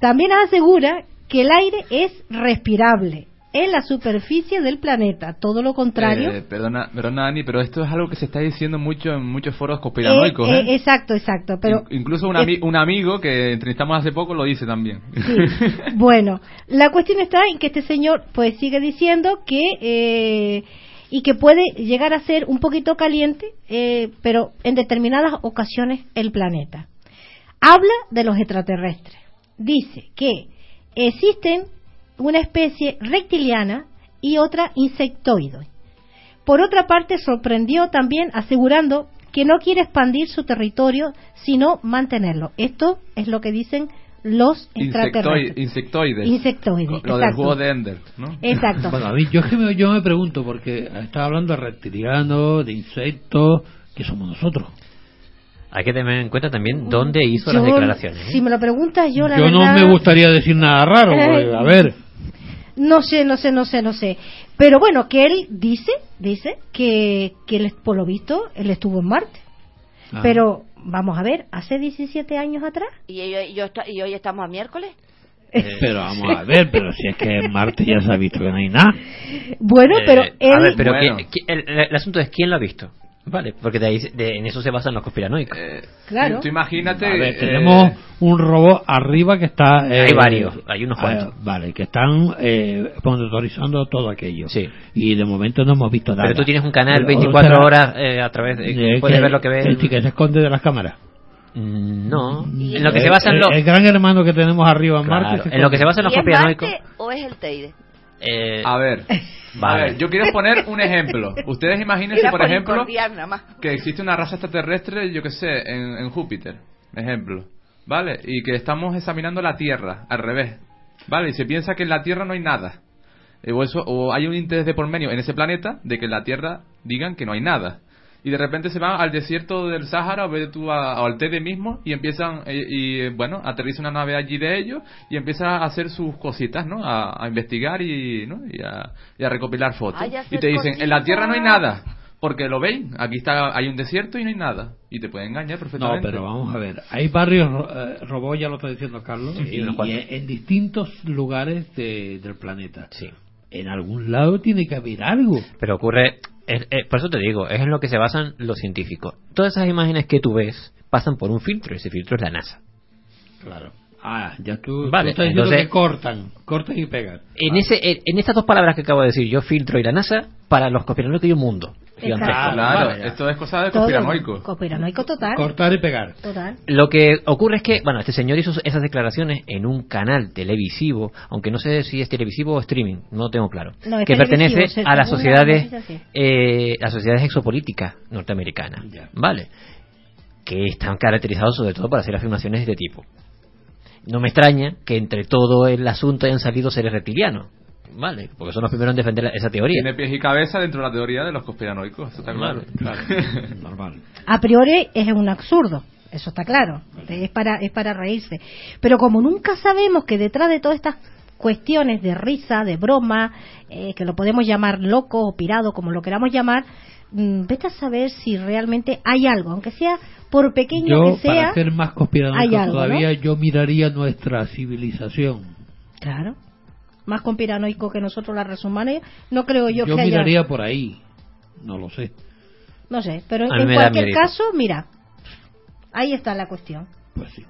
También asegura que el aire es respirable en la superficie del planeta, todo lo contrario. Eh, perdona, perdona, Ani, pero esto es algo que se está diciendo mucho en muchos foros conspiranoicos. Eh, ¿eh? eh, exacto, exacto. Pero In- incluso un, ami- un amigo que entrevistamos hace poco lo dice también. Sí. Bueno, la cuestión está en que este señor pues sigue diciendo que eh, y que puede llegar a ser un poquito caliente, eh, pero en determinadas ocasiones el planeta. Habla de los extraterrestres. Dice que existen una especie reptiliana y otra insectoide. Por otra parte, sorprendió también asegurando que no quiere expandir su territorio, sino mantenerlo. Esto es lo que dicen los extraterrestres. insectoides. Insectoides, Lo del exacto. juego de Ender, ¿no? Exacto. Bueno, a mí, yo, es que me, yo me pregunto, porque estaba hablando de reptilianos, de insectos, que somos nosotros. Hay que tener en cuenta también dónde hizo Yo, las declaraciones. ¿eh? Si me lo preguntas, yo la yo no verdad, me gustaría decir nada raro, porque, a ver, No sé, no sé, no sé, no sé. Pero bueno, que él dice, dice que, que él, por lo visto, él estuvo en Marte. Ah. Pero, vamos a ver, hace 17 años atrás. ¿Y, yo- yo y hoy estamos a miércoles? pero vamos a ver, pero si es que en Marte ya se ha visto que no hay nada. Bueno, Eh, pero a él... ver, pero Bueno. ¿quién- quién- el, el asunto es quién lo ha visto. Vale, porque de ahí, de- en eso se basan los conspiranoicos. Eh, Claro. Tú imagínate. A ver, eh, tenemos un robot arriba que está... eh, Hay varios, hay unos cuantos. vale, que están eh, monitorizando todo aquello. Sí. Y de momento no hemos visto nada. Pero tú tienes un canal Pero, 24 o sea, horas eh, a través de... eh, puedes que- ver lo que ves. el que se esconde de las cámaras. Mm, No, Y en lo que El- se basan los... el gran hermano que tenemos arriba en Claro, Marte. en lo que se basan los ¿Y es conspiranoicos... Marte o es el Teide? Eh, A ver. A Vale. ver, yo quiero poner un ejemplo. Ustedes imagínense, por ejemplo, que existe una raza extraterrestre, yo que sé, en, en Júpiter, ejemplo, ¿vale? Y que estamos examinando la Tierra, al revés, ¿vale? Y se piensa que en la Tierra no hay nada. Eh, O, eso, o hay un interés de por medio en ese planeta de que en la Tierra digan que no hay nada. Y de repente se van al desierto del Sáhara o ve tú a, o al Tede mismo y empiezan, eh, y eh, bueno, aterriza una nave allí de ellos y empiezan a hacer sus cositas, ¿no? A, a investigar y, ¿no? y, a, y a recopilar fotos. Ay, y te dicen, en la. Tierra no hay nada. Porque lo ven, aquí está, hay un desierto y no hay nada. Y te pueden engañar No, perfectamente. pero vamos a ver. Hay varios ro- eh, robots, ya lo está diciendo Carlos, Sí, y, en distintos lugares de- del planeta. Sí. En algún lado tiene que haber algo. Pero ocurre, es- es- por eso te digo, es en lo que se basan los científicos. Todas esas imágenes que tú ves pasan por un filtro, y ese filtro es la NASA. Claro. Ah, ya tú, Vale, tú estás diciendo entonces- que cortan, cortan y pegan. En, ese, en, en estas dos palabras que acabo de decir, yo filtro y la NASA, para los conspiranoicos hay un mundo. Claro, esto es cosa de conspiranoico. Conspiranoico total. Cortar y pegar. total. Lo que ocurre es que, bueno, este señor hizo esas declaraciones en un canal televisivo, aunque no sé si es televisivo o streaming, no lo tengo claro, No, es que pertenece a las sociedades, eh, las sociedades exopolíticas norteamericanas, Ya. ¿vale? Que están caracterizados sobre todo por hacer afirmaciones de este tipo. No me extraña que entre todo el asunto hayan salido seres reptilianos, ¿vale? Porque son los primeros en defender esa teoría. Tiene pies y cabeza dentro de la teoría de los conspiranoicos, eso está claro. Claro, normal. A priori es un absurdo, eso está claro. Es para, es para reírse. Pero como nunca sabemos que detrás de todas estas cuestiones de risa, de broma, eh, que lo podemos llamar loco o pirado, como lo queramos llamar, mm, vete a saber si realmente hay algo, aunque sea por pequeño Yo, que sea. para ser más hay conspiranoico algo, todavía, ¿no? yo miraría nuestra civilización. Claro. Más conspiranoico que nosotros, las razas humanas, no creo yo, Yo que haya. miraría por ahí. No lo sé. No sé, pero en cualquier caso, mira, ahí está la cuestión. Pues sí.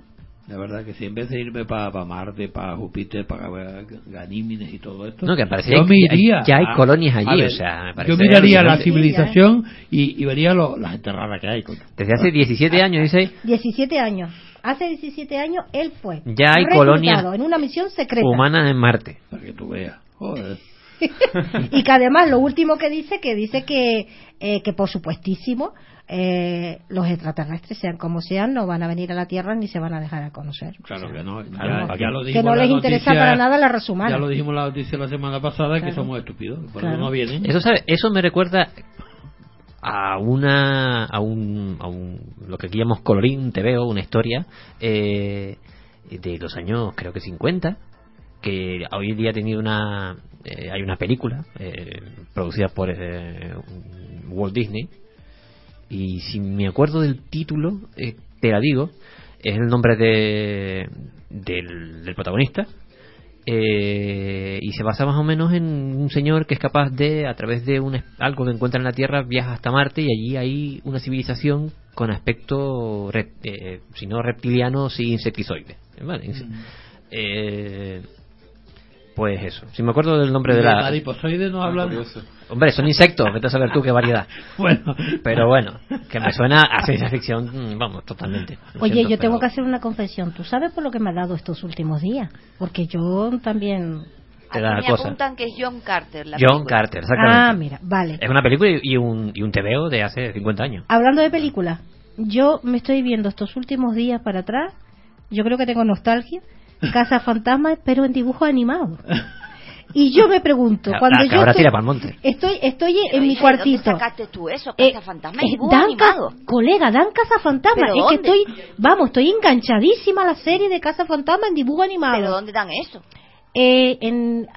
La verdad que si en vez de irme para Marte, para Júpiter, para Ganímedes y todo esto, No, que parece yo que me iría ya hay a- colonias allí, ver, o sea, me parece yo miraría la civilización y, y vería lo, las enterradas que hay. coño. Desde hace 17 años, dice, 17 años. Hace 17 años él fue. Ya hay colonias en una misión secreta. humanas en Marte. Para que tú veas. Joder. y que además lo último que dice, que dice que, eh, que por supuestísimo, eh, los extraterrestres, sean como sean, no van a venir a la Tierra ni se van a dejar a conocer. Claro que no. Ya, Claro, ya lo que no les interesa noticia- para nada la raza humana. Ya lo dijimos la noticia la semana pasada que Claro. somos estúpidos. Por Claro. eso no vienen. Eso, sabe, eso me recuerda a una a un, a un lo que aquí llamamos colorín te veo una historia eh, de los años creo que 50 que hoy día ha tenido una eh, hay una película eh, producida por eh, Walt Disney. Y si me acuerdo del título eh, te la digo es el nombre de del protagonista eh, y se basa más o menos en un señor que es capaz de, a través de un, algo que encuentra en la Tierra, viaja hasta Marte y allí hay una civilización con aspecto, eh, si no reptiliano, sí insectizoide. ¿vale? Inse- eh, pues eso. Si me acuerdo del nombre de De la... mariposoide no hablan. Hombre, son insectos, vete a saber tú qué variedad. Bueno. Pero bueno, que me suena a ciencia ficción, mm, vamos, totalmente. Lo Oye, siento, yo tengo pero- que hacer una confesión. ¿Tú sabes por lo que me ha dado estos últimos días? Porque yo también... Te da Me cosa. apuntan que es John Carter. La John película. Carter, exactamente. Ah, mira, vale. Es una película y- y un, y un TVO de hace 50 años. Hablando de películas, yo me estoy viendo estos últimos días para atrás. Yo creo que tengo nostalgia. Casa Fantasma, pero en dibujo animado. Y yo me pregunto, La- cuando la yo estoy, tira pa'l monte. estoy, estoy Pero, en mi hija, ¿y dónde cuartito. sacaste tú eso? Eh, Casa Fantasma eh, es dibujo dan animado. ca- colega, dan Casa Fantasma. ¿Pero Es que estoy, vamos, estoy enganchadísima a la serie de Casa Fantasma en dibujo animado. ¿Pero dónde dan eso? Eh, en,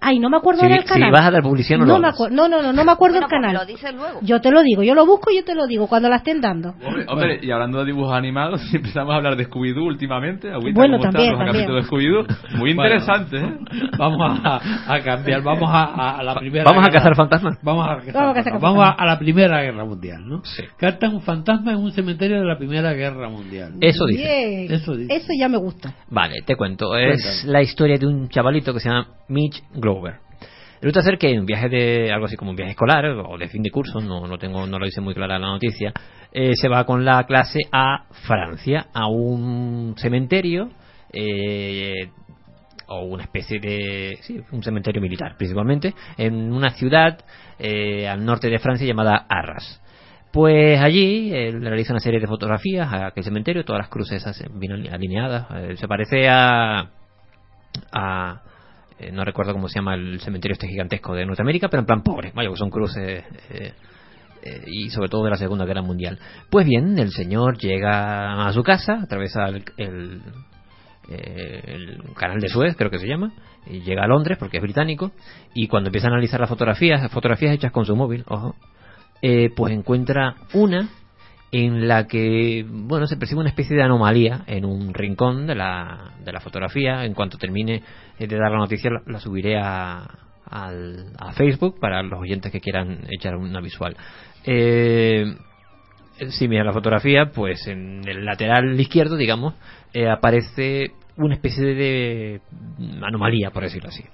ay, no me acuerdo Si, del si canal. vas a dar publicidad, no, lo me hagas. acuerdo, no, no, no, no me acuerdo Bueno, del pues me canal. lo dices luego. Yo te lo digo, yo lo busco y yo te lo digo cuando la estén dando. Hombre, hombre, y hablando de dibujos animados, si empezamos a hablar de Scooby-Doo últimamente, Agüita, Bueno, ¿cómo están también, los también. de Scooby-Doo? Muy Bueno. interesante, ¿eh? Vamos a, a cambiar, vamos a, a- a la primera. Vamos a guerra- cazar fantasmas. Vamos a cazar Vamos a cazar fantasmas. Vamos a, fantasmas. a la primera guerra mundial, ¿no? Sí. Captan un fantasma en un cementerio de la primera guerra mundial. Eso dice. Bien. Eso dice. Eso ya me gusta. Vale, te cuento. Es Cuéntame. la historia de un chavalito que se llama Mitch Glover. Resulta ser que en un viaje de algo así como un viaje escolar o de fin de curso, no, no tengo, no lo dice muy clara la noticia, eh, se va con la clase a Francia, a un cementerio eh, o una especie de sí, un cementerio militar principalmente en una ciudad eh, al norte de Francia llamada Arras. Pues allí él realiza una serie de fotografías a aquel cementerio, todas las cruces así, bien aline- alineadas. eh, se parece a, a eh, no recuerdo cómo se llama el cementerio este gigantesco de Norteamérica, pero en plan pobre, vaya, que son cruces eh, eh, y sobre todo de la Segunda Guerra Mundial. Pues bien, el señor llega a su casa, atraviesa el, el, eh, el canal de Suez, creo que se llama, y llega a Londres porque es británico, y cuando empieza a analizar las fotografías, fotografías hechas con su móvil, ojo, eh, pues encuentra una en la que bueno se percibe una especie de anomalía en un rincón de la, de la fotografía. En cuanto termine eh, de dar la noticia la, subiré a, al- a Facebook para los oyentes que quieran echar una visual. Eh, si mira la fotografía pues en el lateral izquierdo digamos eh, aparece una especie de anomalía por decirlo así.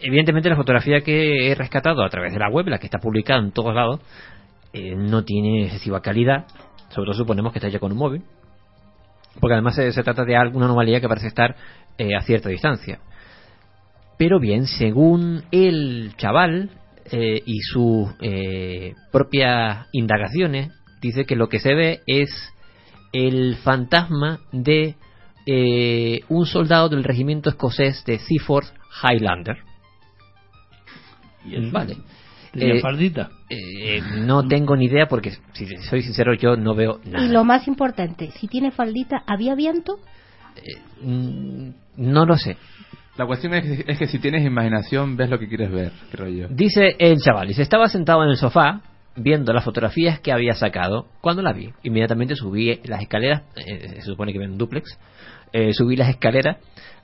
Evidentemente la fotografía que he rescatado a través de la web, la que está publicada en todos lados, eh, no tiene excesiva calidad, sobre todo suponemos que está hecha con un móvil, porque además se, se trata de alguna anomalía que parece estar eh, a cierta distancia. Pero bien, según el chaval eh, y sus eh, propias indagaciones, dice que lo que se ve es el fantasma de eh, un soldado del regimiento escocés de Seaforth Highlander. ¿Y eso? Vale. ¿Tenía Eh, faldita? Eh, no tengo ni idea porque, si soy sincero, yo no veo nada. Y lo más importante, si tiene faldita, ¿había viento? Mm, no lo sé. La cuestión es que, es que si tienes imaginación, ves lo que quieres ver, creo yo. Dice el chaval, dice, estaba sentado en el sofá viendo las fotografías que había sacado cuando la vi. Inmediatamente subí las escaleras, eh, se supone que ven un duplex, eh, subí las escaleras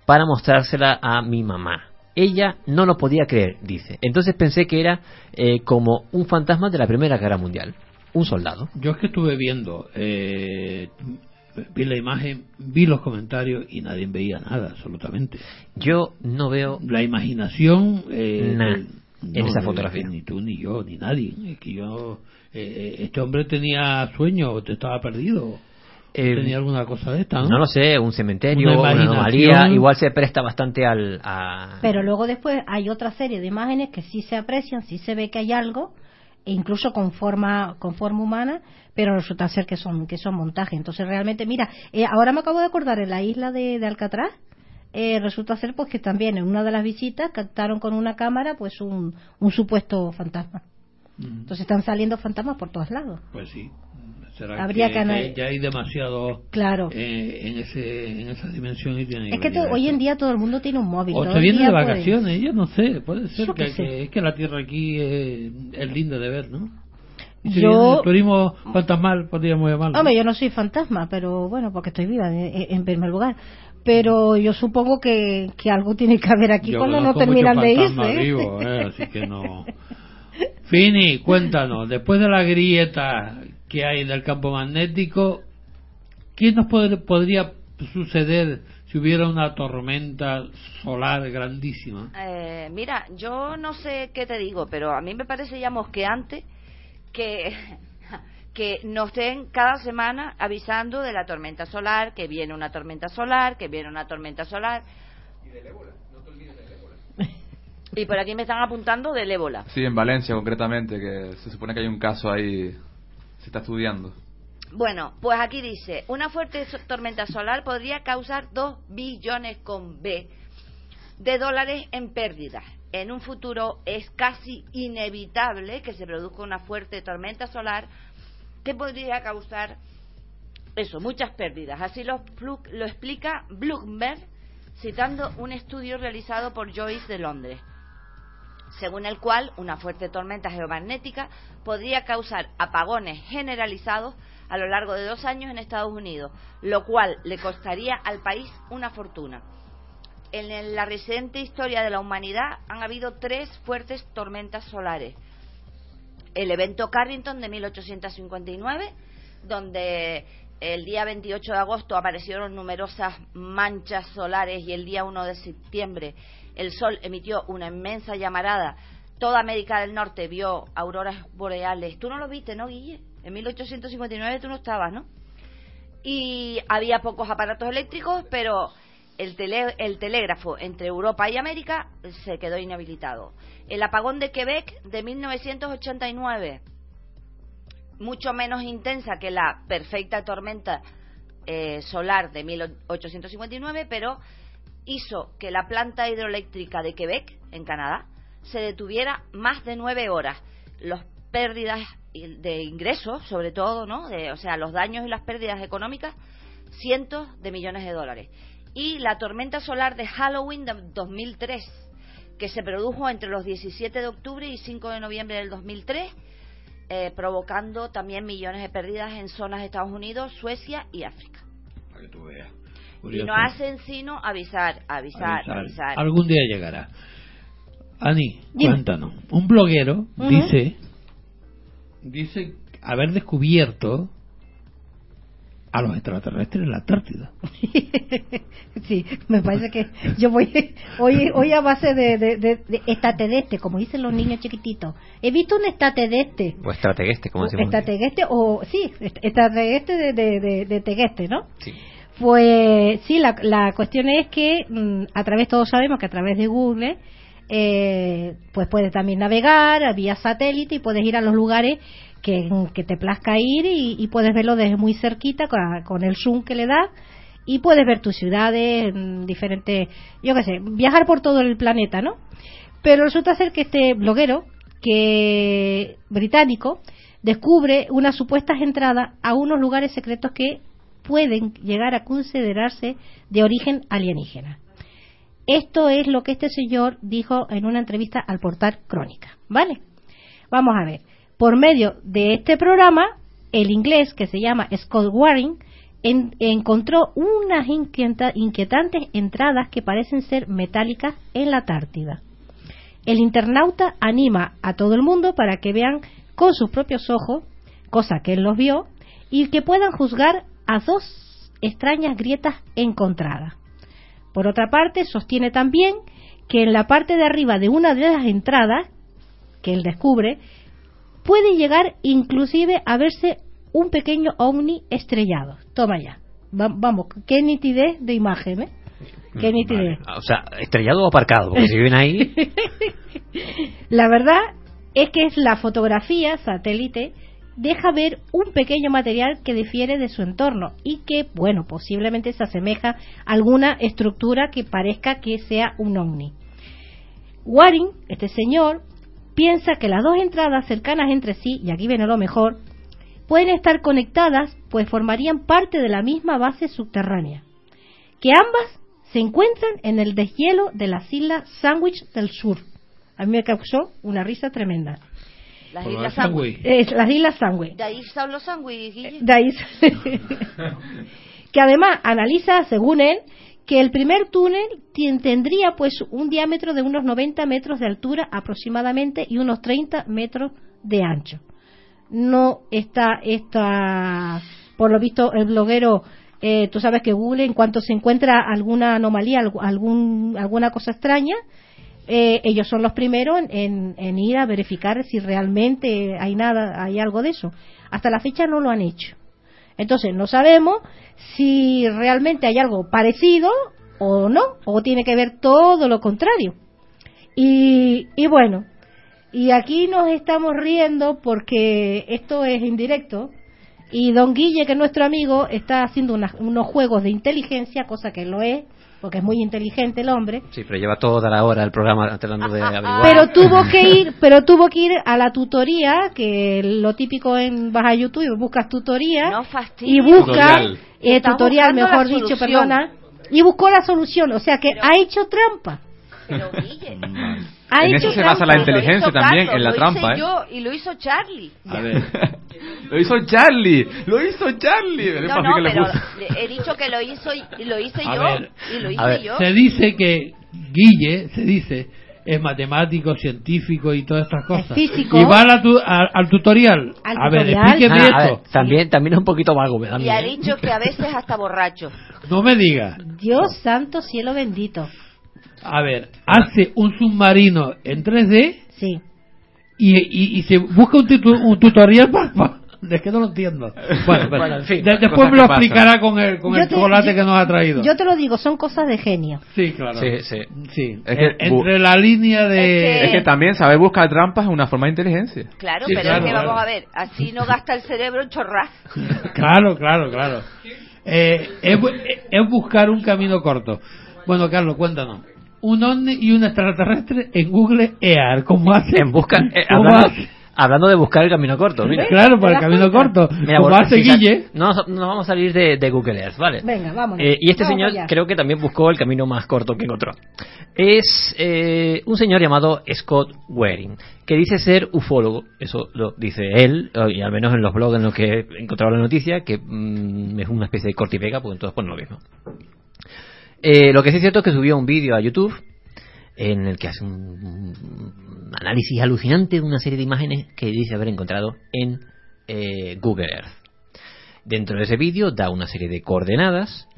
para mostrársela a mi mamá. Ella no lo podía creer, dice. Entonces pensé que era eh, como un fantasma de la Primera Guerra Mundial, un soldado. Yo es que estuve viendo, eh, vi la imagen, vi los comentarios y nadie veía nada, absolutamente. Yo no veo La imaginación. Eh, Nah, en esa fotografía. Ni tú, ni yo, ni nadie. Es que yo. este hombre tenía sueño te estaba perdido. Eh, tenía alguna cosa de esta, ¿no? No lo sé, un cementerio, Una una, anomalía, igual se presta bastante al... A... Pero luego después hay otra serie de imágenes que sí se aprecian, sí se ve que hay algo, e incluso con forma, con forma humana, pero resulta ser que son, que son montajes. Entonces realmente, mira, eh, ahora me acabo de acordar en la isla de, de Alcatraz, eh, resulta ser pues que también en una de las visitas captaron con una cámara pues un, un supuesto fantasma. Mm, Entonces están saliendo fantasmas por todos lados. Pues sí. Será Habría que, que que ya hay demasiado Claro. eh, en ese en esa dimensión y tiene Es que venir to- hoy en día todo el mundo tiene un móvil. o todo el viene de puede- vacaciones yo no sé puede ser que, sé. que- es que la tierra aquí es, es linda de ver no si Yo- el turismo fantasmal podríamos llamarlo Hombre, yo no soy fantasma, pero bueno, porque estoy viva en, en primer lugar. Pero yo supongo que, que algo tiene que haber aquí Yo cuando no terminan de irse. ¿eh? vivos, eh, así que no Fini cuéntanos después de la grieta que hay del campo magnético ¿qué nos pod- podría suceder si hubiera una tormenta solar grandísima Eh, mira, yo no sé qué te digo, pero a mí me parece ya mosqueante que, que nos estén cada semana avisando de la tormenta solar, que viene una tormenta solar, que viene una tormenta solar. Y por aquí me están apuntando del ébola. Sí, en Valencia concretamente, que se supone que hay un caso ahí, se está estudiando. Bueno, pues aquí dice, una fuerte tormenta solar podría causar 2 billones con B de dólares en pérdidas. En un futuro es casi inevitable que se produzca una fuerte tormenta solar que podría causar eso, muchas pérdidas. Así lo, lo explica Bloomberg citando un estudio realizado por Joyce de Londres según el cual una fuerte tormenta geomagnética podría causar apagones generalizados a lo largo de dos años en Estados Unidos, lo cual le costaría al país una fortuna. En la reciente historia de la humanidad han habido tres fuertes tormentas solares. El evento Carrington de 1859, donde el día 28 de agosto aparecieron numerosas manchas solares y el día 1 de septiembre el sol emitió una inmensa llamarada. Toda América del Norte vio auroras boreales. Tú no lo viste, ¿no, Guille? En 1859 tú no estabas, ¿no? Y había pocos aparatos eléctricos, pero el, tele- el telégrafo entre Europa y América se quedó inhabilitado. El apagón de Quebec de 1989 mucho menos intensa que la perfecta tormenta eh, solar de 1859, pero hizo que la planta hidroeléctrica de Quebec, en Canadá, se detuviera más de nueve horas. Las pérdidas de ingresos, sobre todo, ¿no? De- o sea, los daños y las pérdidas económicas, cientos de millones de dólares. Y la tormenta solar de Halloween de 2003, que se produjo entre los 17 de octubre y 5 de noviembre del 2003, eh, provocando también millones de pérdidas en zonas de Estados Unidos, Suecia y África. Para que tú veas. Y Curioso. no hacen sino avisar, avisar, Avisar. avisar. Algún día llegará. Ani, Dime. cuéntanos. Un bloguero dice dice haber descubierto a los extraterrestres en la Antártida. sí, me parece que yo voy hoy, hoy a base de, de, de, como dicen los niños chiquititos. He visto un estategueste. O estrategueste, como decimos. Estategueste o, sí, est- estategueste de, de, de, de tegueste, ¿no? Sí. Pues sí, la, la cuestión es que mm, a través, todos sabemos que a través de Google, eh, pues puedes también navegar vía satélite y puedes ir a los lugares que, te plazca ir y, puedes verlo desde muy cerquita con, con el zoom que le da y puedes ver tus ciudades, mm, diferentes, yo qué sé, viajar por todo el planeta, ¿no? Pero resulta ser que este bloguero, que británico, descubre unas supuestas entradas a unos lugares secretos que pueden llegar a considerarse de origen alienígena. Esto es lo que este señor dijo en una entrevista al portal Crónica, ¿vale? Vamos a ver. Por medio de este programa, el inglés que se llama Scott Waring en- encontró unas inquieta- inquietantes entradas que parecen ser metálicas en la Antártida. El internauta anima a todo el mundo para que vean con sus propios ojos, cosa que él los vio, y que puedan juzgar a dos extrañas grietas encontradas. Por otra parte, sostiene también que en la parte de arriba de una de las entradas que él descubre, puede llegar inclusive a verse un pequeño ovni estrellado. Toma ya. Va- vamos, qué nitidez de imagen, ¿eh? Qué nitidez. Vale. O sea, estrellado o aparcado, porque si viven ahí. La verdad es que es la fotografía satélite deja ver un pequeño material que difiere de su entorno y que, bueno, posiblemente se asemeja a alguna estructura que parezca que sea un ovni. Waring, este señor, piensa que las dos entradas cercanas entre sí, y aquí viene lo mejor, pueden estar conectadas, pues formarían parte de la misma base subterránea, que ambas se encuentran en el deshielo de las islas Sandwich del Sur. A mí me causó una risa tremenda. Las Por Islas Sandwich. Es, las islas Sandwich. De ahí están los sándwiches, Guille. De ahí- que además analiza, según él, que el primer túnel tien- tendría pues un diámetro de unos 90 metros de altura aproximadamente y unos 30 metros de ancho. No está esta, por lo visto, el bloguero, eh, tú sabes que Google, en cuanto se encuentra alguna anomalía, algún, alguna cosa extraña, eh, ellos son los primeros en, en- ir a verificar si realmente hay nada, hay algo de eso. Hasta la fecha no lo han hecho. Entonces no sabemos si realmente hay algo parecido o no, o tiene que ver todo lo contrario. Y, y bueno, y aquí nos estamos riendo porque esto es indirecto y don Guille, que es nuestro amigo, está haciendo unas- unos juegos de inteligencia, cosa que lo es, porque es muy inteligente el hombre, Sí, pero lleva toda la hora el programa tratando de averiguar. pero tuvo que ir pero tuvo que ir a la tutoría que lo típico en vas a YouTube buscas tutoría No y busca Tutorial. eh, tutorial mejor dicho perdona y buscó la solución o sea que Pero- ha hecho trampa Pero. Ha En eso se basa la inteligencia también, Carlos, en la lo trampa, hice ¿eh? yo y lo hizo Charlie. A ver, lo hizo Charlie, lo hizo Charlie. No, no, pero he dicho que lo hizo y lo hice A yo ver, y lo hice ver, yo. se dice que Guille, se dice, es matemático, científico y todas estas cosas. físico. Y va a la tu- a- al tutorial. Al a ver, tutorial. explíqueme Ah, a ver, esto. también, también es un poquito vago, me da Y miedo, ha dicho que a veces hasta borracho. No me diga. Dios santo cielo bendito A ver, hace un submarino en 3D sí y, y, y se busca un, titu- un tutorial para... pa- es que no lo entiendo. Bueno, pero Bueno, en fin, de- después me lo explicará con el, con Yo el te- chocolate yo- que nos ha traído. yo te lo digo son cosas de genio Sí, claro. Sí, sí. Sí. Es que En- entre la línea de... Es Es que también saber buscar trampas es una forma de inteligencia. Claro, Sí, pero claro, es que claro. vamos a ver, así no gasta el cerebro en chorrar. Claro, claro, claro. Eh, es, bu- es buscar un camino corto. Bueno, Carlos, cuéntanos. Un ovni y un extraterrestre en Google EAR. ¿Cómo hace? En busca, eh, ¿Cómo hablando, hace? hablando de buscar el camino corto, mira. Claro, por ¿Te el camino cuenta? corto. Mira, Como hace Guille. No, no vamos a salir de, de Google Earth, ¿vale? venga vámonos Eh, y este Vamos señor allá. creo que también buscó el camino más corto que encontró. Es eh, un señor llamado Scott Waring, que dice ser ufólogo, eso lo dice él, y al menos en los blogs en los que he encontrado la noticia, que mm, es una especie de corte y pega, porque entonces pues no lo mismo. Eh, lo que sí es cierto es que subió un vídeo a YouTube en el que hace un, análisis alucinante de una serie de imágenes que dice haber encontrado en eh, Google Earth. Dentro de ese vídeo da una serie de coordenadas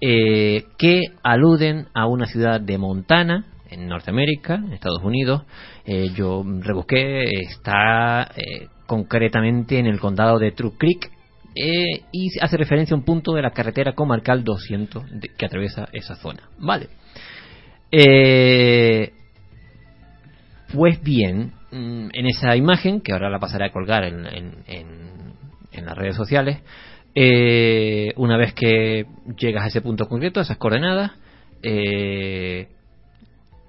eh, que aluden a una ciudad de Montana, en Norteamérica, en Estados Unidos. Eh, yo rebusqué, está concretamente en el condado de True Creek eh, y hace referencia a un punto de la carretera comarcal 200 de- que atraviesa esa zona. Vale. Eh, pues bien, mm, en esa imagen, que ahora la pasaré a colgar en, en- las redes sociales, eh, una vez que llegas a ese punto concreto, a esas coordenadas,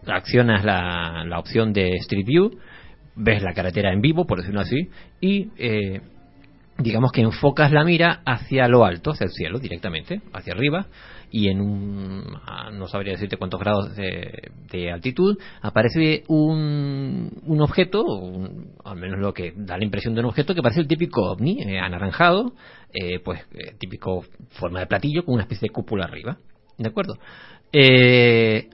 accionas la, opción de Street View, ves la carretera en vivo, por decirlo así, y digamos que enfocas la mira hacia lo alto, hacia el cielo directamente, hacia arriba, y en un, ah, no sabría decirte cuántos grados de, altitud, aparece un, un objeto, un- al menos lo que da la impresión de un objeto, que parece el típico ovni, eh, anaranjado, eh, pues eh, típico forma de platillo con una especie de cúpula arriba. ¿De acuerdo?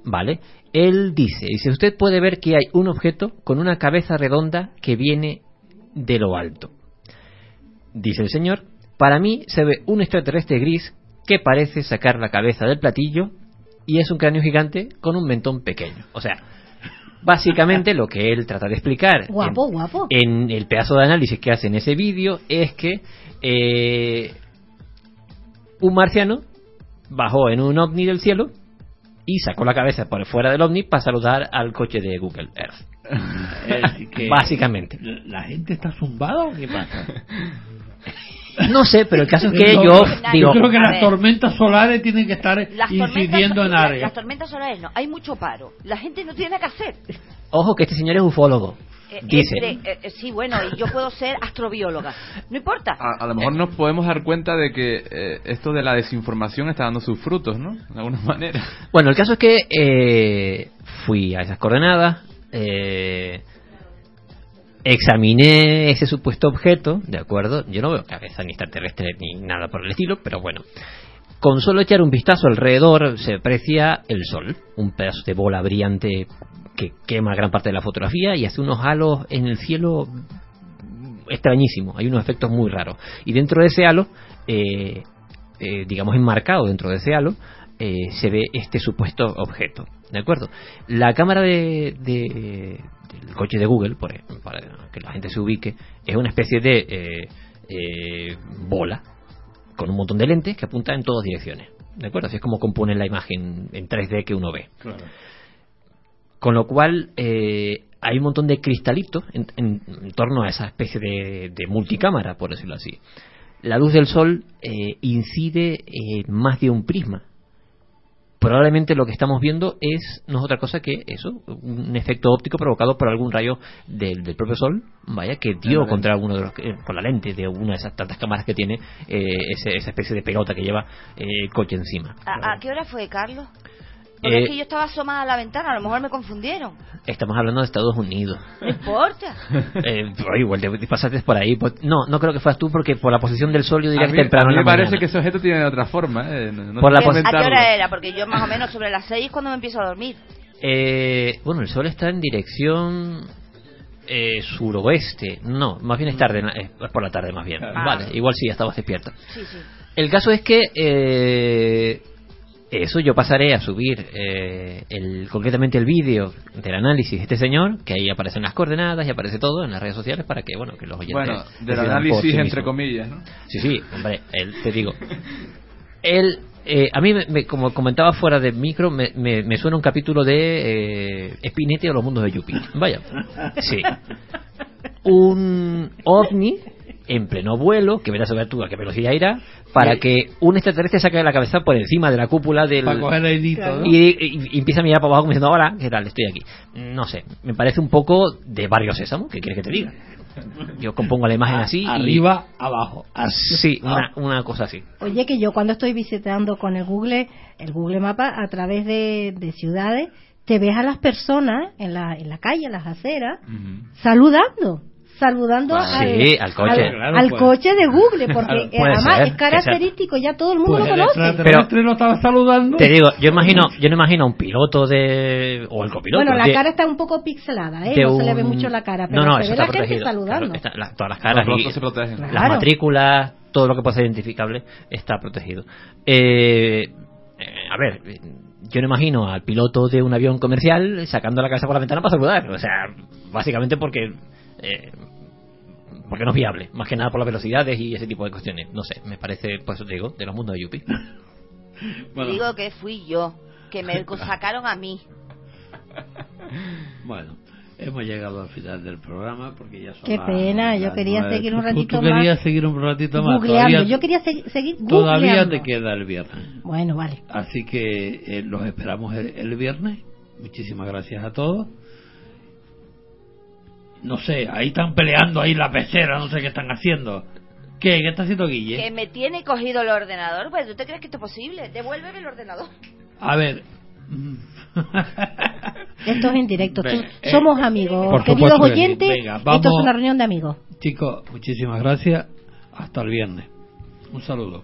Vale. Él dice, dice, usted puede ver que hay un objeto con una cabeza redonda que viene de lo alto. Dice el señor, para mí se ve un extraterrestre gris que parece sacar la cabeza del platillo y es un cráneo gigante con un mentón pequeño. O sea, básicamente lo que él trata de explicar guapo en, guapo en el pedazo de análisis que hace en ese vídeo es que eh, un marciano bajó en un ovni del cielo y sacó la cabeza por fuera del ovni para saludar al coche de Google Earth. Que- Básicamente. ¿La gente está zumbada o qué pasa? No sé, pero el caso es que Yo- yo Yo digo, creo que las ver. tormentas solares tienen que estar incidiendo en áreas. las tormentas solares no, hay mucho paro. La gente no tiene nada que hacer. ojo que este señor es ufólogo. Eh, Dice. entre- eh, eh, sí, bueno, y yo puedo ser astrobióloga. No importa. A, a lo mejor nos podemos dar cuenta de que eh, esto de la desinformación está dando sus frutos, ¿no? De alguna manera. Bueno, el caso es que eh, fui a esas coordenadas, eh, examiné ese supuesto objeto, ¿de acuerdo? Yo no veo cabeza ni extraterrestre ni nada por el estilo, pero bueno. Con solo echar un vistazo alrededor se aprecia el sol, un pedazo de bola brillante que quema gran parte de la fotografía y hace unos halos en el cielo extrañísimos, hay unos efectos muy raros. Y dentro de ese halo, eh, eh, digamos enmarcado dentro de ese halo, eh, se ve este supuesto objeto. ¿De acuerdo? La cámara de, de- del coche de Google, por para que la gente se ubique, es una especie de eh, eh, bola con un montón de lentes que apunta en todas direcciones. ¿De acuerdo? Así es como compone la imagen en 3D que uno ve. Con lo cual eh, hay un montón de cristalitos en, en- en torno a esa especie de, de multicámara, por decirlo así. La luz del sol eh, incide en más de un prisma. Probablemente lo que estamos viendo es no es otra cosa que eso, un efecto óptico provocado por algún rayo del, del propio sol, vaya, que dio contra alguno de los, eh, con la lente de una de esas tantas cámaras que tiene eh, ese- esa especie de pelota que lleva eh, el coche encima. ¿A, a qué hora fue, Carlos? Porque Eh, es que yo estaba asomada a la ventana, a lo mejor me confundieron. Estamos hablando de Estados Unidos. No importa. Eh, igual te, te pasaste por ahí. pues, no, no creo que fueras tú porque por la posición del sol yo diría a que mí, temprano a mí me parece mañana. que ese objeto tiene otra forma. ¿eh? No- no Por la ¿A qué hora era? Porque yo más o menos sobre las seis cuando me empiezo a dormir. Eh, bueno, el sol está en dirección eh, suroeste. No, más bien es tarde, la- es por la tarde más bien. Ah. Vale, igual sí, ya estabas despierto. Sí, sí. El caso es que eh, eso yo pasaré a subir eh, el, concretamente el vídeo del análisis de este señor, que ahí aparecen las coordenadas y aparece todo en las redes sociales para que bueno que los oyentes Bueno, del análisis sí entre comillas, ¿no? Sí, sí, hombre, él, te digo. Él, eh, a mí, me- me- como comentaba fuera del micro, me, me- suena un capítulo de eh, Spinetta o los mundos de Yuppie. Vaya, sí. Un ovni en pleno vuelo, que verás a saber tú a qué velocidad irá, para Sí. que un extraterrestre saque la cabeza por encima de la cúpula del... Para coger. Y, y- y empieza a mirar para abajo como diciendo, hola, ¿qué tal? Estoy aquí. No sé, me parece un poco de Barrio Sésamo, ¿qué quieres que te diga? Yo compongo la imagen así. y- Arriba, abajo. Así. Sí, una, una cosa así. Oye, que yo cuando estoy visitando con el Google, el Google Mapa, a través de, de ciudades, te ves a las personas en la, en la calle, en las aceras, saludando. Saludando Ah, al, sí, al coche. al- Claro, al pues. coche de Google, porque eh, además ser, es característico, ya todo el mundo Pues lo el conoce. extraterrestre lo estaba saludando. Te digo, yo imagino, yo no imagino a un piloto de o el copiloto. Bueno, la de- cara está un poco pixelada, ¿eh? No se le ve mucho la cara, pero no, no, se ve está la gente saludando. Claro, está- la- todas las caras y rostros se protegen. las Claro. matrículas, todo lo que pueda ser identificable está protegido. Eh, eh, a ver, eh, yo no imagino al piloto de un avión comercial sacando la cabeza por la ventana para saludar. O sea, básicamente porque eh, porque no es viable, más que nada por las velocidades y ese tipo de cuestiones. No sé, me parece, por eso te digo, de los mundos de Yuppie. Bueno. Digo que fui yo, que me sacaron a mí. Bueno, hemos llegado al final del programa porque ya son Qué pena, yo quería nueve. seguir un Tú- ratito tú, querías más seguir un ratito más. Todavía, Yo quería segui- seguir todavía googleando. te queda el viernes. Bueno, vale. Así que eh, los esperamos el, el viernes. Muchísimas gracias a todos. No sé, ahí están peleando ahí la pecera, no sé qué están haciendo. ¿Qué? ¿Qué está haciendo Guille? Que me tiene cogido el ordenador. Pues, ¿tú te crees que esto es posible? Devuélveme el ordenador. A ver. Esto es en directo. Venga, eh, somos amigos. por Queridos supuesto oyentes, Venga, esto es vamos. una reunión de amigos. Chicos, muchísimas gracias. Hasta el viernes. Un saludo.